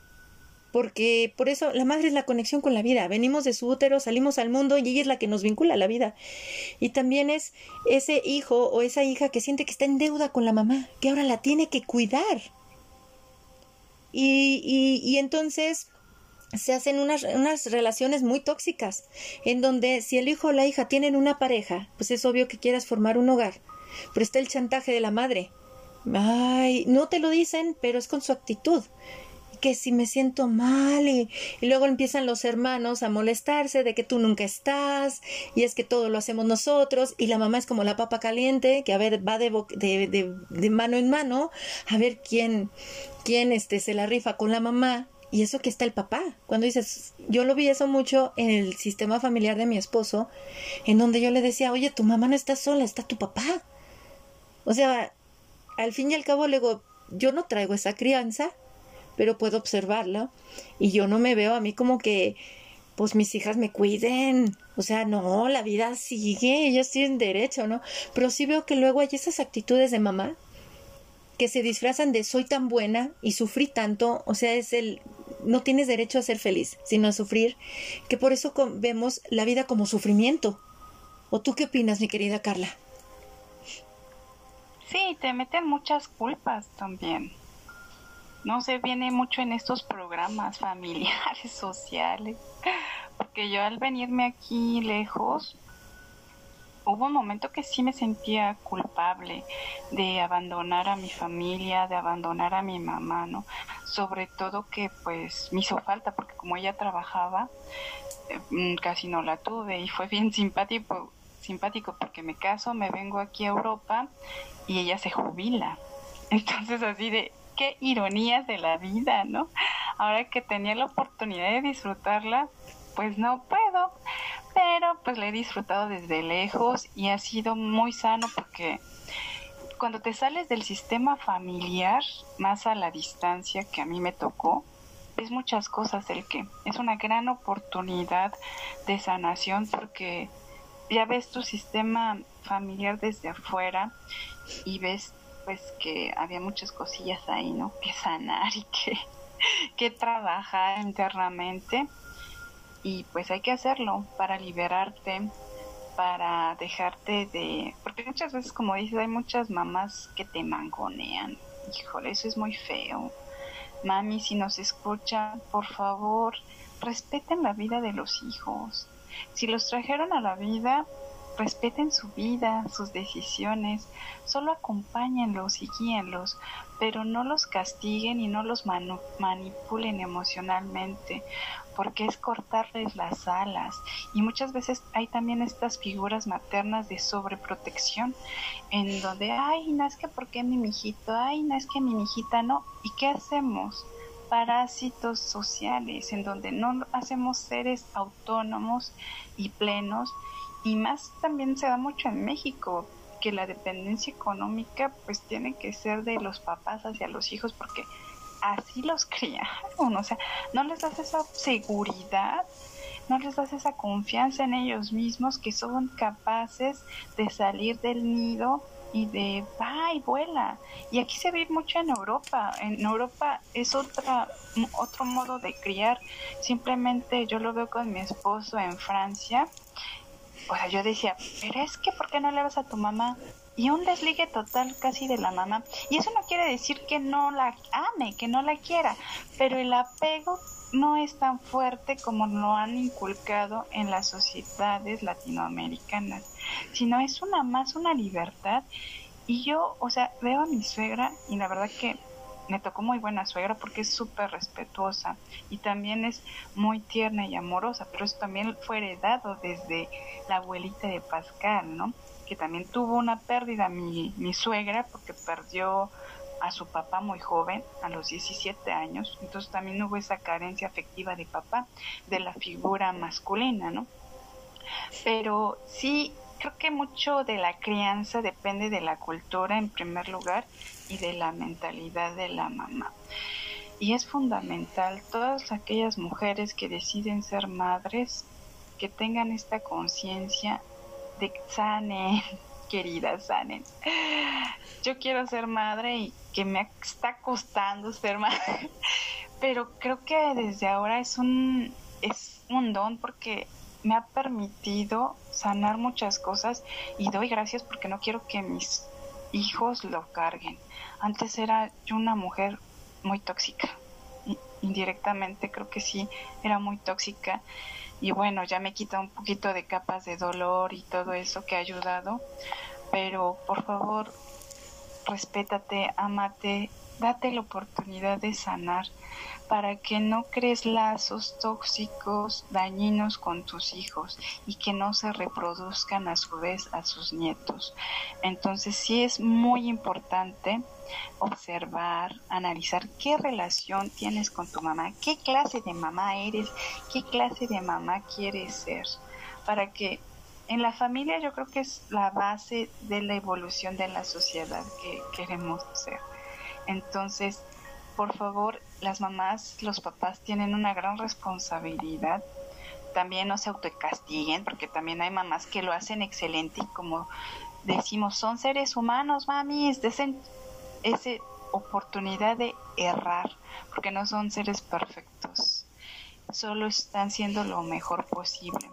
Porque por eso la madre es la conexión con la vida. Venimos de su útero, salimos al mundo y ella es la que nos vincula a la vida. Y también es ese hijo o esa hija que siente que está en deuda con la mamá, que ahora la tiene que cuidar y, y, entonces se hacen unas, unas, relaciones muy tóxicas, en donde si el hijo o la hija tienen una pareja, pues es obvio que quieras formar un hogar, pero está el chantaje de la madre. Ay, no te lo dicen, pero es con su actitud que si me siento mal y, luego empiezan los hermanos a molestarse de que tú nunca estás y es que todo lo hacemos nosotros y la mamá es como la papa caliente que a ver va de, de, de, mano en mano a ver quién, quién este, se la rifa con la mamá y eso que está el papá. Cuando dices, yo lo vi eso mucho en el sistema familiar de mi esposo, en donde yo le decía, oye, tu mamá no está sola, está tu papá. O sea, al fin y al cabo, luego, yo no traigo esa crianza, pero puedo observarla y yo no me veo a mí como que pues mis hijas me cuiden. O sea, no, la vida sigue, ellas tienen derecho, ¿no? Pero sí veo que luego hay esas actitudes de mamá que se disfrazan de soy tan buena y sufrí tanto, o sea, es el no tienes derecho a ser feliz, sino a sufrir, que por eso vemos la vida como sufrimiento. ¿O tú qué opinas, mi querida Carla? Sí, te meten muchas culpas también. No se viene mucho en estos programas familiares, sociales, porque yo al venirme aquí lejos, hubo un momento que sí me sentía culpable de abandonar a mi familia, de abandonar a mi mamá, ¿no? Sobre todo que pues me hizo falta porque como ella trabajaba, eh, mm, casi no la tuve y fue bien simpático, simpático porque me caso, me vengo aquí a Europa y ella se jubila. Entonces así de qué ironías de la vida, ¿no? Ahora que tenía la oportunidad de disfrutarla, pues no puedo pero pues le he disfrutado desde lejos y ha sido muy sano porque cuando te sales del sistema familiar, más a la distancia que a mí me tocó, es muchas cosas el que es una gran oportunidad de sanación porque ya ves tu sistema familiar desde afuera y ves pues que había muchas cosillas ahí, ¿no? Que sanar y que, que trabajar internamente y pues hay que hacerlo para liberarte, para dejarte de... Porque muchas veces, como dices, hay muchas mamás que te mangonean. Híjole, eso es muy feo. Mami, si nos escuchan, por favor, respeten la vida de los hijos. Si los trajeron a la vida, respeten su vida, sus decisiones, solo acompáñenlos y guíenlos, pero no los castiguen y no los manipulen emocionalmente, porque es cortarles las alas. Y muchas veces hay también estas figuras maternas de sobreprotección, en donde, ay, no es que por qué mi mijito, ay, no es que mi mijita no. ¿Y qué hacemos? Parásitos sociales, en donde no hacemos seres autónomos y plenos. Y más también se da mucho en México, que la dependencia económica pues tiene que ser de los papás hacia los hijos porque así los criaron, o sea, no les das esa seguridad, no les das esa confianza en ellos mismos que son capaces de salir del nido y de va y vuela. Y aquí se ve mucho en Europa. En Europa es otra otro modo de criar. Simplemente yo lo veo con mi esposo en Francia. O sea, yo decía, pero es que ¿por qué no le vas a tu mamá? y un desligue total casi de la mamá. Y eso no quiere decir que no la ame, que no la quiera, pero el apego no es tan fuerte como lo han inculcado en las sociedades latinoamericanas, sino es una más una libertad. Y yo, o sea, veo a mi suegra y la verdad que me tocó muy buena suegra porque es súper respetuosa y también es muy tierna y amorosa, pero eso también fue heredado desde la abuelita de Pascal, ¿no? que también tuvo una pérdida mi, mi suegra porque perdió a su papá muy joven, a los 17 años, entonces también hubo esa carencia afectiva de papá, de la figura masculina, ¿no? Pero sí, creo que mucho de la crianza depende de la cultura en primer lugar y de la mentalidad de la mamá. Y es fundamental, todas aquellas mujeres que deciden ser madres, que tengan esta conciencia de sanen, querida sanen. Yo quiero ser madre y que me está costando ser madre, pero creo que desde ahora es un es un don porque me ha permitido sanar muchas cosas y doy gracias porque no quiero que mis hijos lo carguen. Antes era yo una mujer muy tóxica. Indirectamente creo que sí era muy tóxica y bueno, ya me quita un poquito de capas de dolor y todo eso que ha ayudado, pero por favor, respétate, amate, date la oportunidad de sanar para que no crees lazos tóxicos, dañinos con tus hijos y que no se reproduzcan a su vez a sus nietos. Entonces sí es muy importante observar, analizar qué relación tienes con tu mamá, qué clase de mamá eres, qué clase de mamá quieres ser, para que en la familia yo creo que es la base de la evolución de la sociedad que queremos ser. Entonces, por favor, las mamás, los papás tienen una gran responsabilidad. También no se autocastiguen, porque también hay mamás que lo hacen excelente y como decimos, son seres humanos, mamis, desen esa oportunidad de errar, porque no son seres perfectos, solo están siendo lo mejor posible.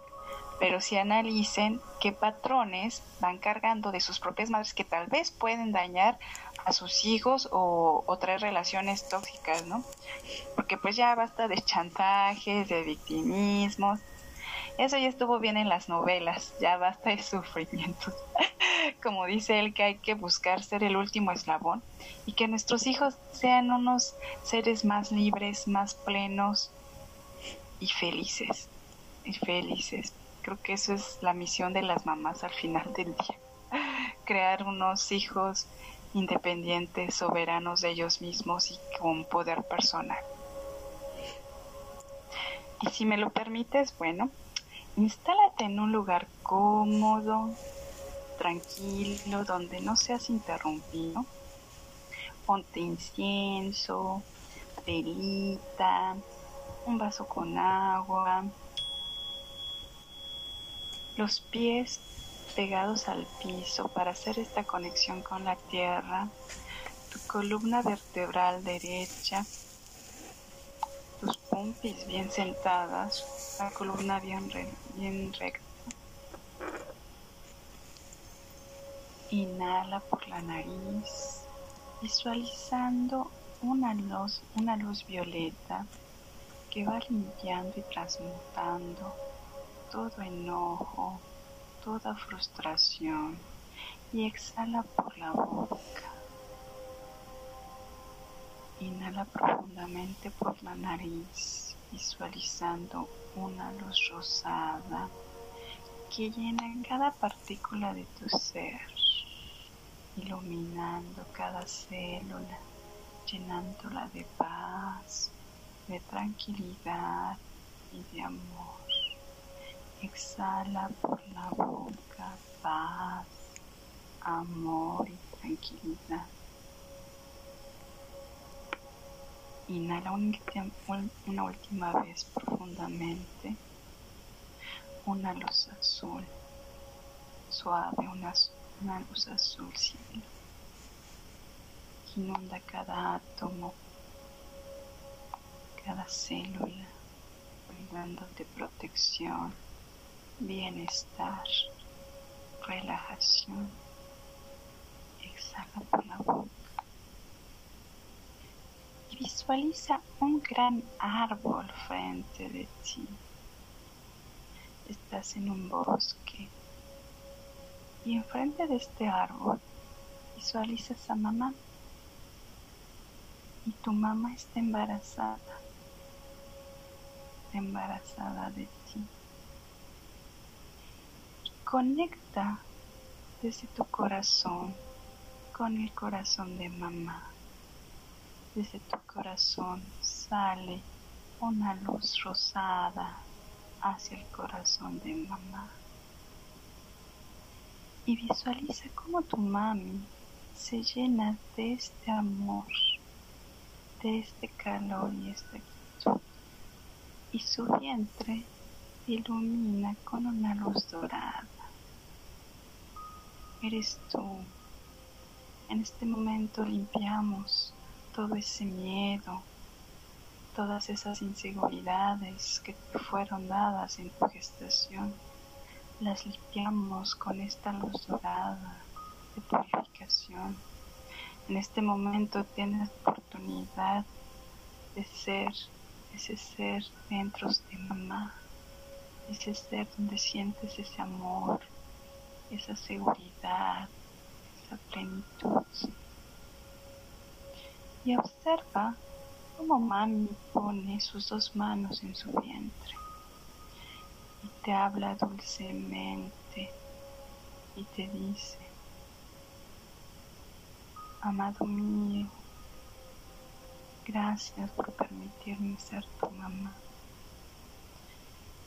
Pero si analicen qué patrones van cargando de sus propias madres que tal vez pueden dañar a sus hijos o, o traer relaciones tóxicas, ¿no? Porque pues ya basta de chantajes, de victimismos, eso ya estuvo bien en las novelas, ya basta de sufrimientos. Como dice él, que hay que buscar ser el último eslabón y que nuestros hijos sean unos seres más libres, más plenos y felices. Y felices. Creo que eso es la misión de las mamás al final del día. Crear unos hijos independientes, soberanos de ellos mismos y con poder personal. Y si me lo permites, bueno, Instálate en un lugar cómodo, tranquilo, donde no seas interrumpido. Ponte incienso, velita, un vaso con agua, los pies pegados al piso para hacer esta conexión con la tierra, tu columna vertebral derecha tus pompis bien sentadas, la columna bien, bien recta. Inhala por la nariz, visualizando una luz, una luz violeta que va limpiando y transmutando todo enojo, toda frustración y exhala por la boca. Inhala profundamente por la nariz, visualizando una luz rosada que llena cada partícula de tu ser, iluminando cada célula, llenándola de paz, de tranquilidad y de amor. Exhala por la boca paz, amor y tranquilidad. Inhala una última vez profundamente. Una luz azul, suave, una, luz azul cielo. Inunda cada átomo, cada célula, brindándote protección, bienestar, relajación. Exhala por la boca. Visualiza un gran árbol frente de ti. Estás en un bosque y enfrente de este árbol visualizas a mamá y tu mamá está embarazada, embarazada de ti. Conecta desde tu corazón con el corazón de mamá desde tu corazón sale una luz rosada hacia el corazón de mamá. Y visualiza cómo tu mami se llena de este amor, de este calor y esta quietud. Y su vientre ilumina con una luz dorada. Eres tú. En este momento limpiamos todo ese miedo, todas esas inseguridades que te fueron dadas en tu gestación, las limpiamos con esta luz dorada de purificación. En este momento tienes oportunidad de ser ese ser dentro de mamá, ese ser donde sientes ese amor, esa seguridad, esa plenitud y observa cómo mami pone sus dos manos en su vientre y te habla dulcemente y te dice, amado mío, gracias por permitirme ser tu mamá.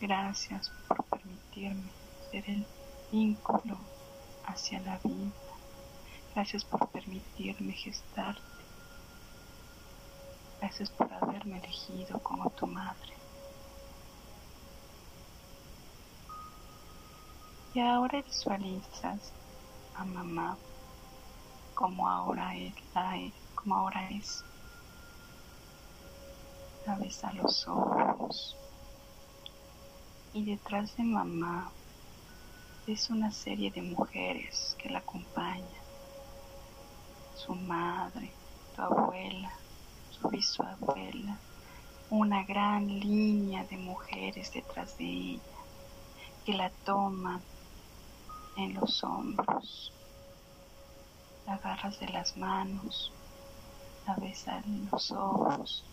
Gracias por permitirme ser el vínculo hacia la vida. Gracias por permitirme gestarte. Gracias por haberme elegido como tu madre. Y ahora visualizas a mamá como ahora es, como ahora es. La ves a los ojos y detrás de mamá es una serie de mujeres que la acompañan. Su madre, tu abuela, su bisabuela, una gran línea de mujeres detrás de ella que la toman en los hombros, la agarras de las manos, la besas en los ojos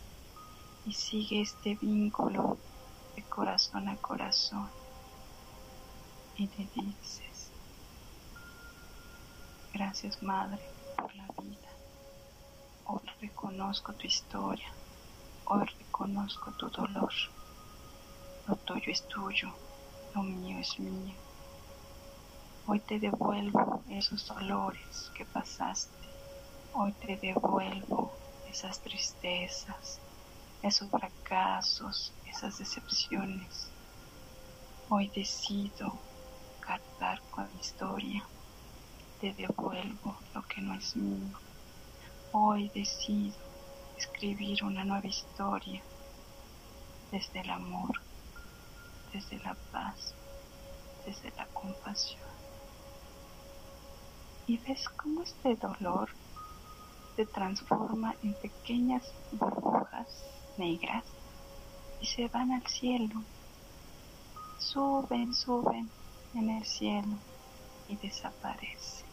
y sigue este vínculo de corazón a corazón y te dices, gracias Madre por la vida, hoy reconozco tu historia, hoy reconozco tu dolor, lo tuyo es tuyo, lo mío es mío. Hoy te devuelvo esos dolores que pasaste. Hoy te devuelvo esas tristezas, esos fracasos, esas decepciones. Hoy decido cargar con mi historia. Te devuelvo lo que no es mío. Hoy decido escribir una nueva historia desde el amor, desde la paz, desde la compasión y ves cómo este dolor se transforma en pequeñas burbujas negras y se van al cielo. Suben, suben en el cielo y desaparecen.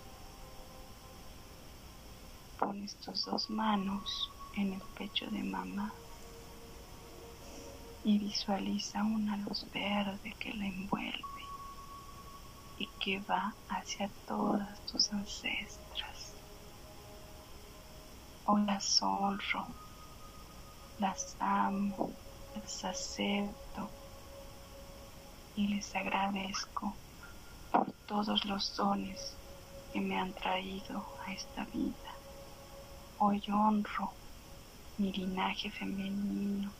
Pones tus dos manos en el pecho de mamá y visualiza una luz verde que la envuelve y que va hacia todas tus ancestras. Hoy las honro, las amo, las acepto y les agradezco todos los dones que me han traído a esta vida. Hoy honro mi linaje femenino,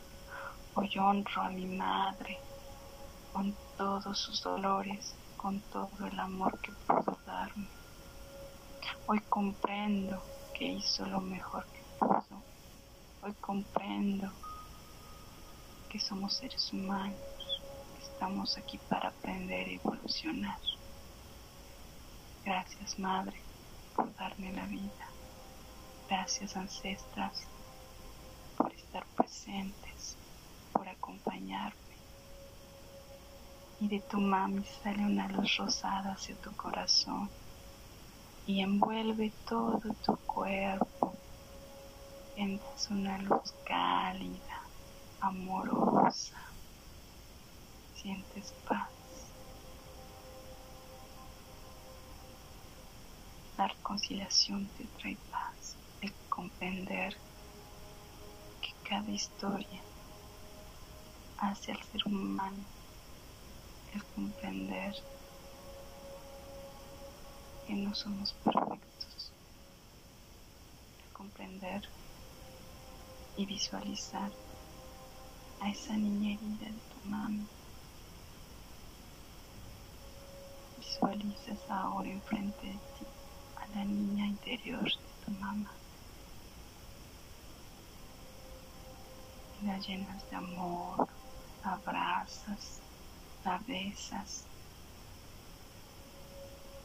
hoy honro a mi madre con todos sus dolores con todo el amor que pudo darme. Hoy comprendo que hizo lo mejor que pudo. Hoy comprendo que somos seres humanos, estamos aquí para aprender y evolucionar. Gracias Madre por darme la vida. Gracias ancestras por estar presentes, por acompañarme y de tu mami sale una luz rosada hacia tu corazón y envuelve todo tu cuerpo. Sientes una luz cálida, amorosa. Sientes paz. La reconciliación te trae paz, el comprender que cada historia hace al ser humano el comprender que no somos perfectos, el comprender y visualizar a esa niña herida de tu mami. Visualizas ahora enfrente de ti la niña interior de tu mamá. La llenas de amor, abrazas, la besas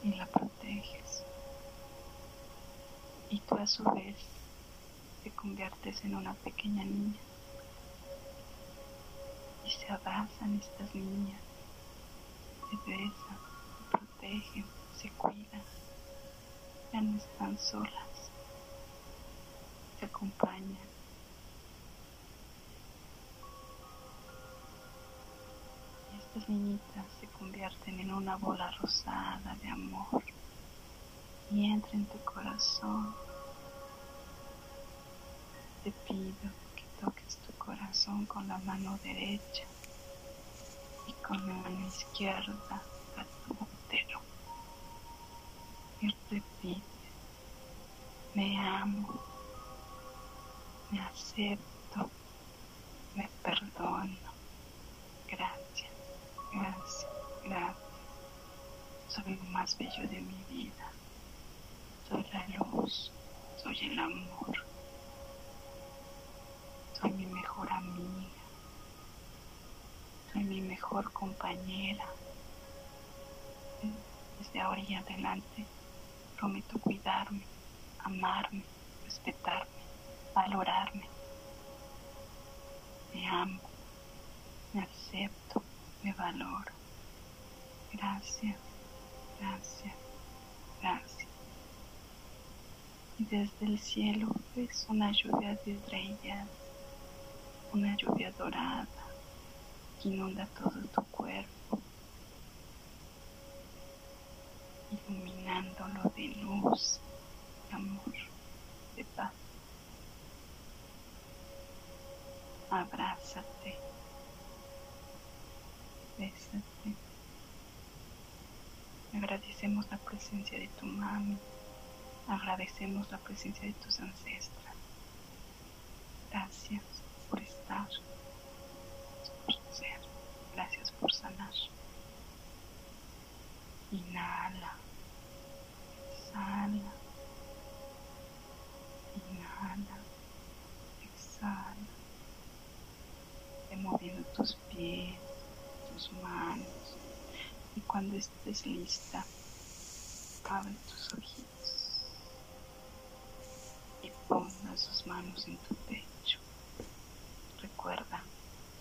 y la proteges. Y tú a su vez te conviertes en una pequeña niña. Y se abrazan estas niñas, se besan, se protegen, se cuidan, ya no están solas, se acompañan Estas niñitas se convierten en una bola rosada de amor y entra en tu corazón. Te pido que toques tu corazón con la mano derecha y con la mano izquierda a tu. Y repite, me amo, me acepto, me perdono. Gracias, gracias. Soy lo más bello de mi vida. Soy la luz, soy el amor, soy mi mejor amiga, soy mi mejor compañera. Desde ahora y adelante prometo cuidarme, amarme, respetarme, valorarme. Me amo, me acepto, me valoro. Gracias, gracias, gracias. Y desde el cielo ves una lluvia de estrellas, una lluvia dorada que inunda todo tu cuerpo, iluminándolo luz, de amor, de paz. Abrázate, bésate. Agradecemos la presencia de tu mami. Agradecemos la presencia de tus ancestras. Gracias por estar, por ser. Gracias por sanar. Inhala. Exhala. Inhala. Exhala. Removiendo tus pies, tus manos. Y cuando estés lista, abre tus ojitos y ponga sus manos en tu pecho. Recuerda,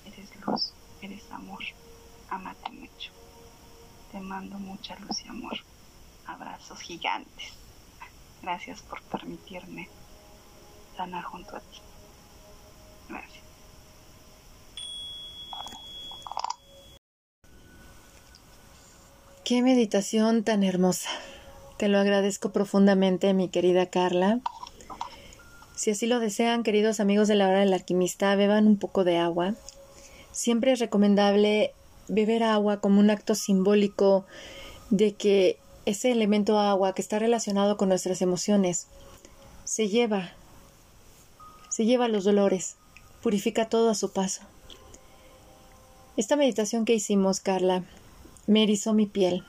eres luz, eres amor. Amate mucho. Te mando mucha luz y amor. Abrazos gigantes. Gracias por permitirme sanar junto a ti. Gracias. Qué meditación tan hermosa. Te lo agradezco profundamente, mi querida Carla. Si así lo desean, queridos amigos de la hora del alquimista, beban un poco de agua. Siempre es recomendable beber agua como un acto simbólico de que ese elemento agua que está relacionado con nuestras emociones se lleva, se lleva los dolores, purifica todo a su paso. Esta meditación que hicimos, Carla, me erizó mi piel.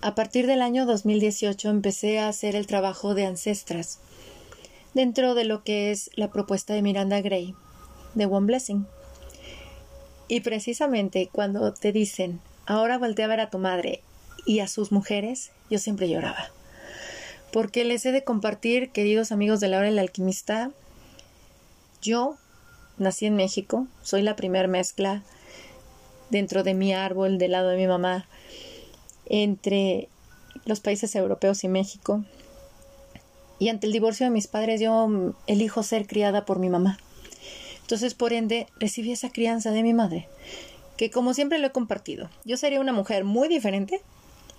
A partir del año 2018 empecé a hacer el trabajo de ancestras dentro de lo que es la propuesta de Miranda Gray de One Blessing. Y precisamente cuando te dicen, ahora voltea a ver a tu madre y a sus mujeres, yo siempre lloraba. Porque les he de compartir, queridos amigos de la hora del alquimista, yo nací en México, soy la primer mezcla dentro de mi árbol del lado de mi mamá entre los países europeos y México. Y ante el divorcio de mis padres yo elijo ser criada por mi mamá. Entonces, por ende, recibí esa crianza de mi madre, que como siempre lo he compartido, yo sería una mujer muy diferente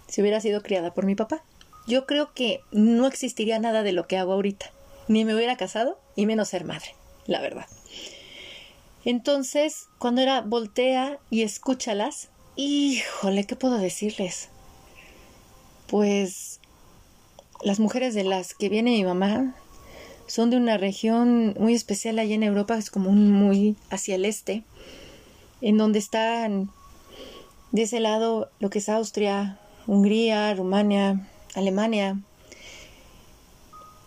si hubiera sido criada por mi papá. Yo creo que no existiría nada de lo que hago ahorita, ni me hubiera casado y menos ser madre, la verdad. Entonces, cuando era voltea y escúchalas, híjole, ¿qué puedo decirles? Pues las mujeres de las que viene mi mamá son de una región muy especial allá en Europa, es como muy hacia el este, en donde están de ese lado lo que es Austria, Hungría, Rumania, Alemania.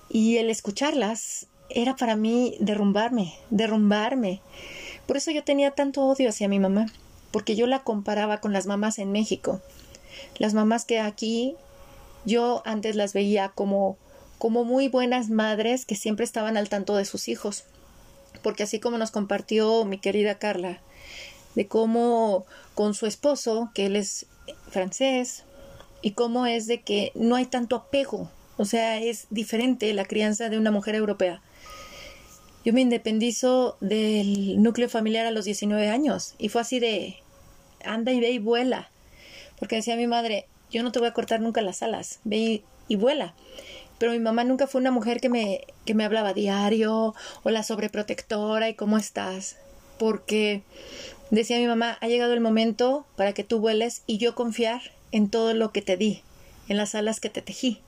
Y el escucharlas era para mí derrumbarme, derrumbarme. Por eso yo tenía tanto odio hacia mi mamá, porque yo la comparaba con las mamás en México. Las mamás que aquí yo antes las veía como como muy buenas madres que siempre estaban al tanto de sus hijos. Porque así como nos compartió mi querida Carla, de cómo con su esposo, que él es francés, y cómo es de que no hay tanto apego, o sea, es diferente la crianza de una mujer europea. Yo me independizo del núcleo familiar a los 19 años y fue así de anda y ve y vuela. Porque decía mi madre, yo no te voy a cortar nunca las alas, ve y, vuela. Pero mi mamá nunca fue una mujer que me, que me hablaba diario o la sobreprotectora y cómo estás. Porque decía mi mamá, ha llegado el momento para que tú vueles y yo confiar en todo lo que te di, en las alas que te tejí.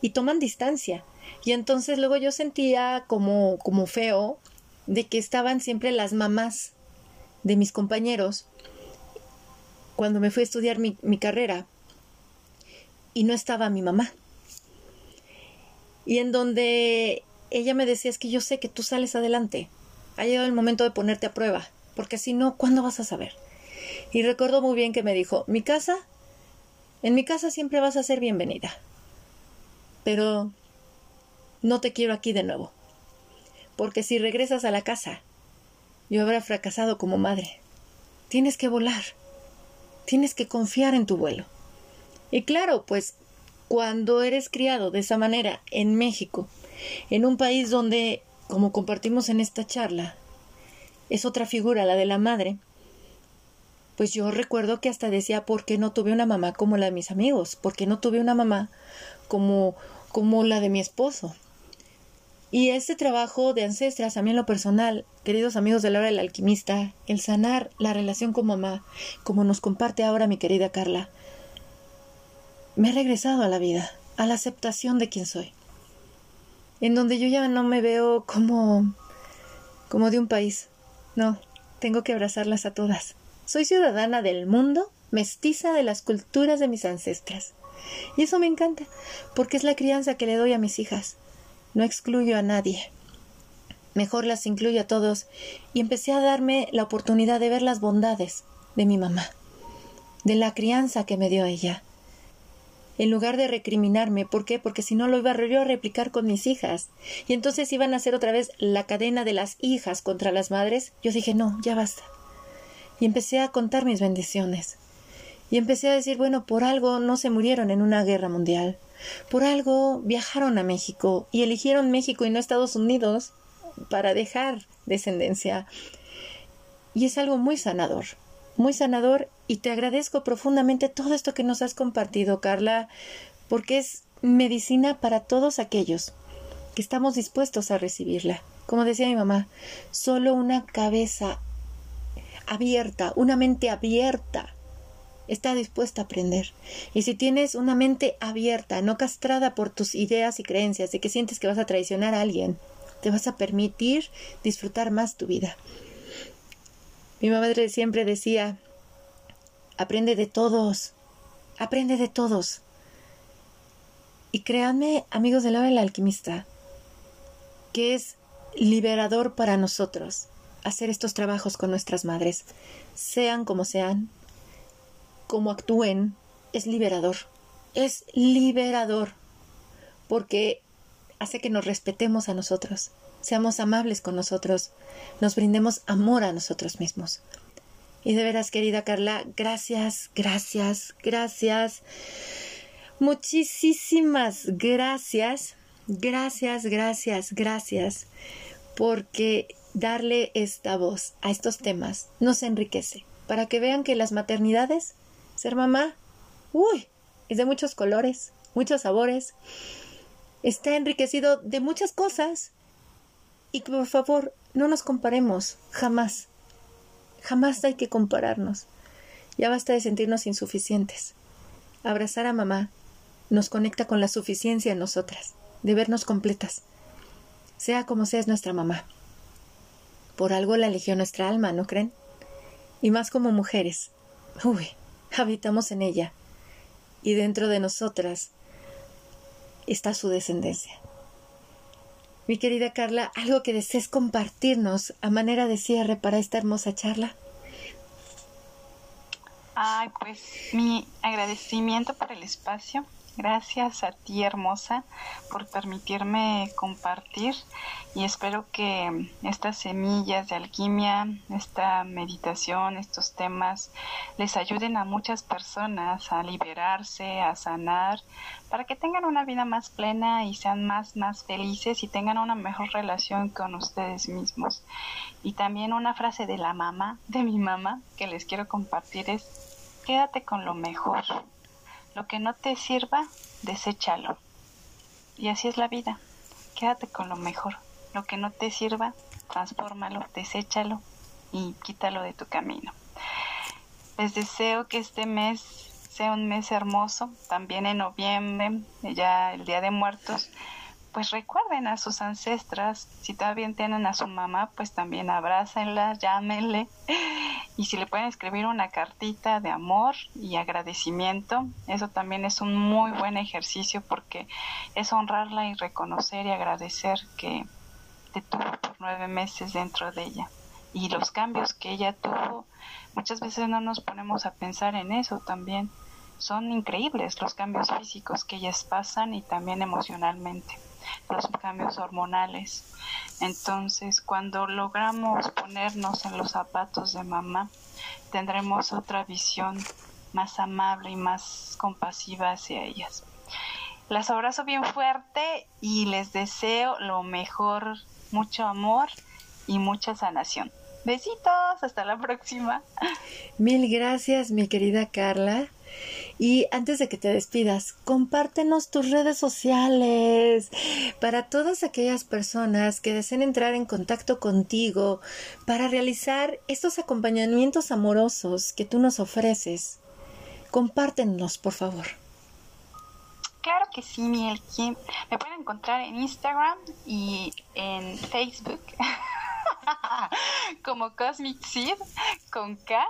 Y toman distancia. Y entonces luego yo sentía como, como feo de que estaban siempre las mamás de mis compañeros cuando me fui a estudiar mi, mi carrera y no estaba mi mamá. y en donde ella me decía es que yo sé que tú sales adelante. Ha llegado el momento de ponerte a prueba, porque si no, ¿cuándo vas a saber? Y recuerdo muy bien que me dijo, mi casa, en mi casa siempre vas a ser bienvenida, pero no te quiero aquí de nuevo, porque si regresas a la casa, yo habré fracasado como madre. Tienes que volar, tienes que confiar en tu vuelo. Y claro, pues cuando eres criado de esa manera en México, en un país donde, como compartimos en esta charla, es otra figura, la de la madre, pues yo recuerdo que hasta decía, ¿por qué no tuve una mamá como la de mis amigos? ¿Por qué no tuve una mamá como, como la de mi esposo? Y este trabajo de ancestras, a mí en lo personal, queridos amigos de la hora del alquimista, el sanar la relación con mamá, como nos comparte ahora mi querida Carla, me ha regresado a la vida, a la aceptación de quien soy, en donde yo ya no me veo como como de un país. No, tengo que abrazarlas a todas. Soy ciudadana del mundo, mestiza de las culturas de mis ancestras. Y eso me encanta, porque es la crianza que le doy a mis hijas. No excluyo a nadie. Mejor las incluyo a todos y empecé a darme la oportunidad de ver las bondades de mi mamá, de la crianza que me dio ella, en lugar de recriminarme. ¿Por qué? Porque si no lo iba yo a replicar con mis hijas. Y entonces iban a hacer otra vez la cadena de las hijas contra las madres. Yo dije, no, ya basta. Y empecé a contar mis bendiciones. Y empecé a decir, bueno, por algo no se murieron en una guerra mundial. Por algo viajaron a México y eligieron México y no Estados Unidos para dejar descendencia. Y es algo muy sanador muy sanador y te agradezco profundamente todo esto que nos has compartido, Carla, porque es medicina para todos aquellos que estamos dispuestos a recibirla. Como decía mi mamá, solo una cabeza abierta, una mente abierta está dispuesta a aprender. Y si tienes una mente abierta, no castrada por tus ideas y creencias de que sientes que vas a traicionar a alguien, te vas a permitir disfrutar más tu vida. Mi madre siempre decía, aprende de todos, aprende de todos. Y créanme, amigos de la del alquimista, que es liberador para nosotros hacer estos trabajos con nuestras madres, sean como sean, como actúen, es liberador, es liberador, porque hace que nos respetemos a nosotros, seamos amables con nosotros, nos brindemos amor a nosotros mismos. Y de veras, querida Carla, gracias, gracias, gracias. Muchísimas gracias, gracias, gracias, gracias, porque darle esta voz a estos temas nos enriquece, para que vean que las maternidades, ser mamá, uy, es de muchos colores, muchos sabores, está enriquecido de muchas cosas y que por favor no nos comparemos, jamás. Jamás hay que compararnos. Ya basta de sentirnos insuficientes. Abrazar a mamá nos conecta con la suficiencia en nosotras, de vernos completas. Sea como sea es nuestra mamá. Por algo la eligió nuestra alma, ¿no creen? Y más como mujeres. Uy, habitamos en ella. Y dentro de nosotras está su descendencia. Mi querida Carla, ¿algo que desees compartirnos a manera de cierre para esta hermosa charla? Ay, pues mi agradecimiento por el espacio Gracias a ti, hermosa, por permitirme compartir y espero que estas semillas de alquimia, esta meditación, estos temas les ayuden a muchas personas a liberarse, a sanar, para que tengan una vida más plena y sean más, más felices y tengan una mejor relación con ustedes mismos. Y también una frase de la mamá, de mi mamá, que les quiero compartir es, quédate con lo mejor lo que no te sirva, deséchalo. Y así es la vida. Quédate con lo mejor. Lo que no te sirva, transfórmalo, deséchalo y quítalo de tu camino. Les deseo que este mes sea un mes hermoso. También en noviembre, ya el Día de Muertos, pues recuerden a sus ancestras. Si todavía tienen a su mamá, pues también abrácenla, llámenle y si le pueden escribir una cartita de amor y agradecimiento, eso también es un muy buen ejercicio porque es honrarla y reconocer y agradecer que te tuvo por nueve meses dentro de ella y los cambios que ella tuvo, muchas veces no nos ponemos a pensar en eso también. Son increíbles los cambios físicos que ellas pasan y también emocionalmente, los cambios hormonales. Entonces, cuando logramos ponernos en los zapatos de mamá, tendremos otra visión más amable y más compasiva hacia ellas. Las abrazo bien fuerte y les deseo lo mejor, mucho amor y mucha sanación. Besitos, hasta la próxima. Mil gracias, mi querida Carla. Y antes de que te despidas, compártenos tus redes sociales para todas aquellas personas que deseen entrar en contacto contigo para realizar estos acompañamientos amorosos que tú nos ofreces. Compártenos, por favor. Claro que sí, Miel. Me pueden encontrar en Instagram y en Facebook. como Cosmic Seed con K,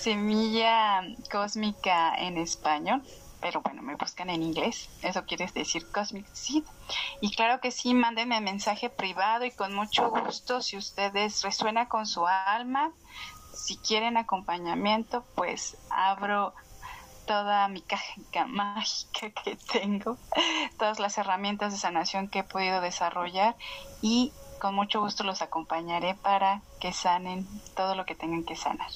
semilla cósmica en español, pero bueno, me buscan en inglés, eso quiere decir Cosmic Seed. Y claro que sí, mándenme mensaje privado y con mucho gusto, si ustedes resuena con su alma, si quieren acompañamiento, pues abro toda mi caja mágica que tengo, todas las herramientas de sanación que he podido desarrollar y con mucho gusto los acompañaré para que sanen todo lo que tengan que sanar.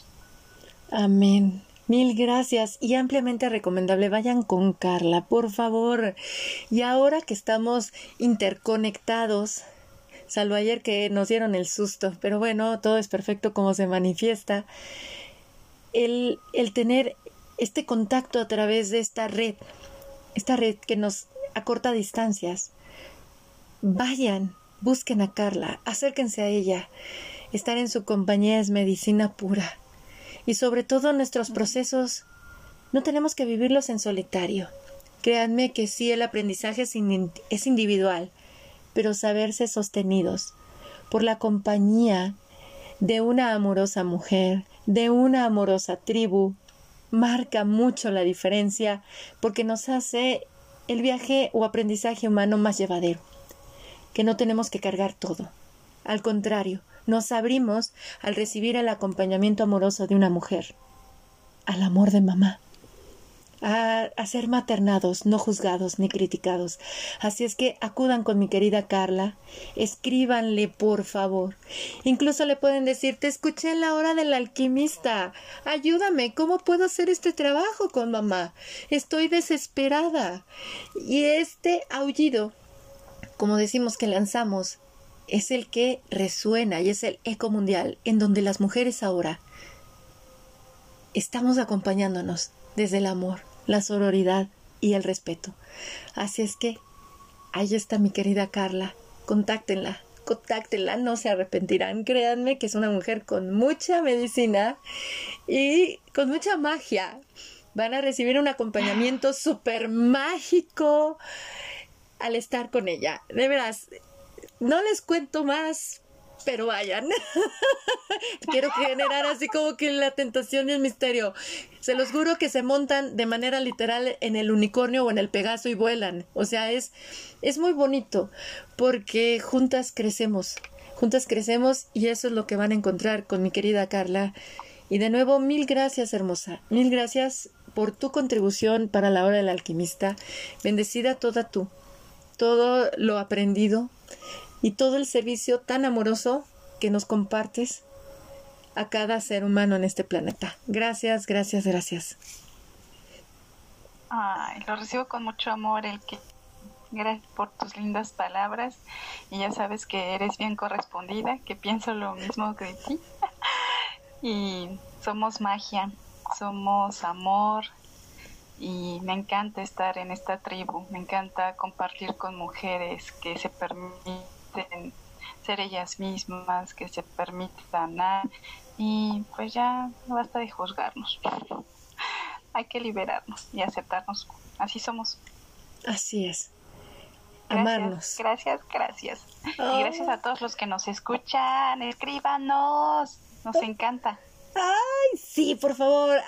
Amén. Mil gracias y ampliamente recomendable. Vayan con Carla, por favor. Y ahora que estamos interconectados, salvo ayer que nos dieron el susto, pero bueno, todo es perfecto como se manifiesta. El, el tener este contacto a través de esta red, esta red que nos acorta distancias. Vayan, Busquen a Carla, acérquense a ella. Estar en su compañía es medicina pura. Y sobre todo nuestros procesos no tenemos que vivirlos en solitario. Créanme que sí el aprendizaje es, es individual, pero saberse sostenidos por la compañía de una amorosa mujer, de una amorosa tribu, marca mucho la diferencia porque nos hace el viaje o aprendizaje humano más llevadero que no tenemos que cargar todo. Al contrario, nos abrimos al recibir el acompañamiento amoroso de una mujer, al amor de mamá, a, ser maternados, no juzgados ni criticados. Así es que acudan con mi querida Carla, escríbanle por favor. Incluso le pueden decir, te escuché en la hora del alquimista, ayúdame, ¿cómo puedo hacer este trabajo con mamá? Estoy desesperada. Y este aullido como decimos que lanzamos, es el que resuena y es el eco mundial en donde las mujeres ahora estamos acompañándonos desde el amor, la sororidad y el respeto. Así es que ahí está mi querida Carla, contáctenla, contáctenla, no se arrepentirán, créanme que es una mujer con mucha medicina y con mucha magia. Van a recibir un acompañamiento súper mágico, al estar con ella. De veras, no les cuento más, pero vayan. Quiero generar así como que la tentación y el misterio. Se los juro que se montan de manera literal en el unicornio o en el pegaso y vuelan. O sea, es, es muy bonito porque juntas crecemos. Juntas crecemos y eso es lo que van a encontrar con mi querida Carla. Y de nuevo, mil gracias, hermosa. Mil gracias por tu contribución para la hora del alquimista. Bendecida toda tú todo lo aprendido y todo el servicio tan amoroso que nos compartes a cada ser humano en este planeta. Gracias, gracias, gracias. Ay, lo recibo con mucho amor, el que por tus lindas palabras y ya sabes que eres bien correspondida, que pienso lo mismo que ti. y somos magia, somos amor, y me encanta estar en esta tribu, me encanta compartir con mujeres que se permiten ser ellas mismas, que se permiten sanar y pues ya basta de juzgarnos. Hay que liberarnos y aceptarnos. Así somos. Así es. Amarnos. Gracias, gracias. Y gracias a todos los que nos escuchan. Escríbanos. Nos encanta. ¡Ay! Sí, por favor.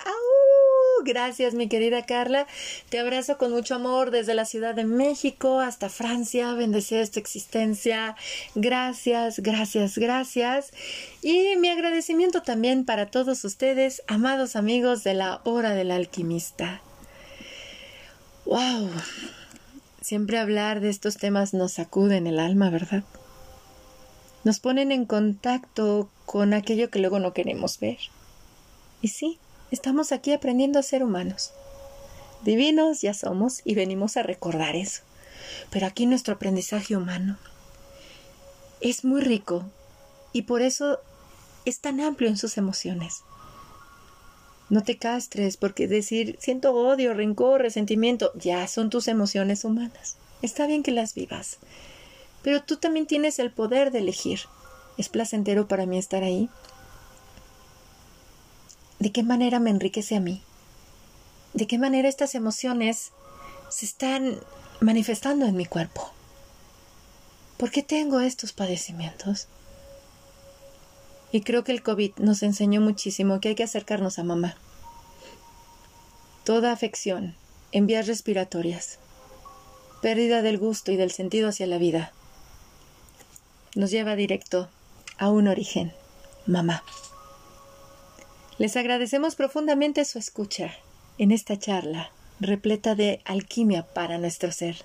Gracias, mi querida Carla. Te abrazo con mucho amor desde la Ciudad de México hasta Francia. Bendecido tu existencia. Gracias, gracias, gracias. Y mi agradecimiento también para todos ustedes, amados amigos de la hora del alquimista. ¡Wow! Siempre hablar de estos temas nos sacude en el alma, ¿verdad? Nos ponen en contacto con aquello que luego no queremos ver. Y sí, estamos aquí aprendiendo a ser humanos. Divinos ya somos y venimos a recordar eso. Pero aquí nuestro aprendizaje humano es muy rico y por eso es tan amplio en sus emociones. No te castres porque decir siento odio, rencor, resentimiento, ya son tus emociones humanas. Está bien que las vivas. Pero tú también tienes el poder de elegir. ¿Es placentero para mí estar ahí? ¿De qué manera me enriquece a mí? ¿De qué manera estas emociones se están manifestando en mi cuerpo? ¿Por qué tengo estos padecimientos? Y creo que el COVID nos enseñó muchísimo que hay que acercarnos a mamá. Toda afección en vías respiratorias, pérdida del gusto y del sentido hacia la vida, nos lleva directo a un origen, mamá. Les agradecemos profundamente su escucha en esta charla repleta de alquimia para nuestro ser.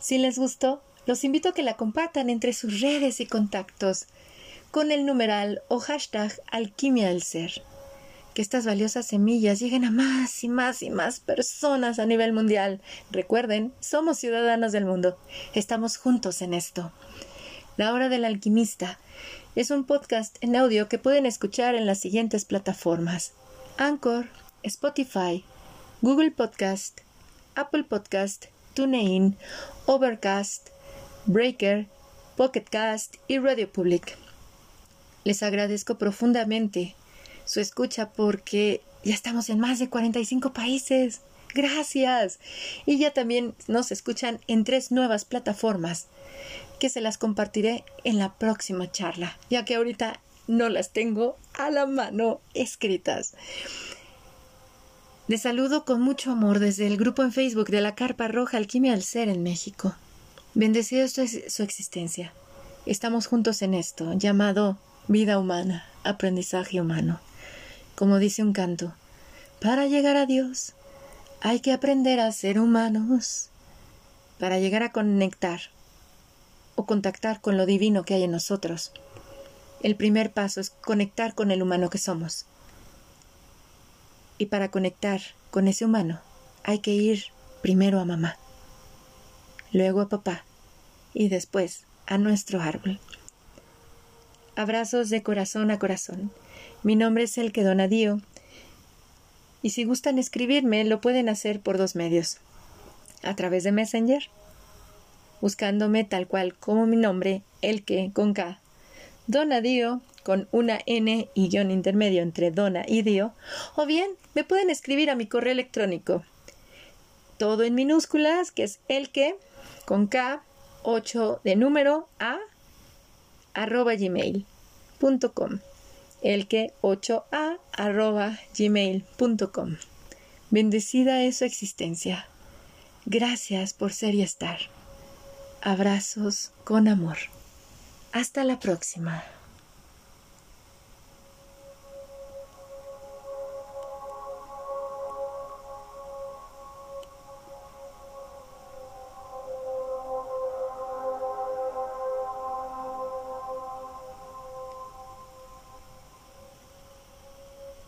Si les gustó, los invito a que la compartan entre sus redes y contactos con el numeral o hashtag alquimia del ser. Que estas valiosas semillas lleguen a más y más y más personas a nivel mundial. Recuerden, somos ciudadanos del mundo. Estamos juntos en esto. La hora del alquimista es un podcast en audio que pueden escuchar en las siguientes plataformas: Anchor, Spotify, Google Podcast, Apple Podcast, TuneIn, Overcast, Breaker, Pocketcast y Radio Public. Les agradezco profundamente su escucha porque ya estamos en más de 45 países. Gracias. Y ya también nos escuchan en tres nuevas plataformas que se las compartiré en la próxima charla, ya que ahorita no las tengo a la mano escritas. Les saludo con mucho amor desde el grupo en Facebook de la Carpa Roja Alquimia al Ser en México. Bendecido es su existencia. Estamos juntos en esto, llamado vida humana, aprendizaje humano. Como dice un canto, para llegar a Dios hay que aprender a ser humanos. Para llegar a conectar o contactar con lo divino que hay en nosotros, el primer paso es conectar con el humano que somos. Y para conectar con ese humano hay que ir primero a mamá, luego a papá y después a nuestro árbol. Abrazos de corazón a corazón. Mi nombre es el que Donadío. Y si gustan escribirme, lo pueden hacer por dos medios. A través de Messenger, buscándome tal cual como mi nombre, el que con K. Donadío con una N y guion intermedio entre Dona y Dio, o bien me pueden escribir a mi correo electrónico. Todo en minúsculas, que es el que con K 8 de número a arroba gmail.com. El que 8a arroba gmail.com. Bendecida es su existencia. Gracias por ser y estar. Abrazos con amor. Hasta la próxima.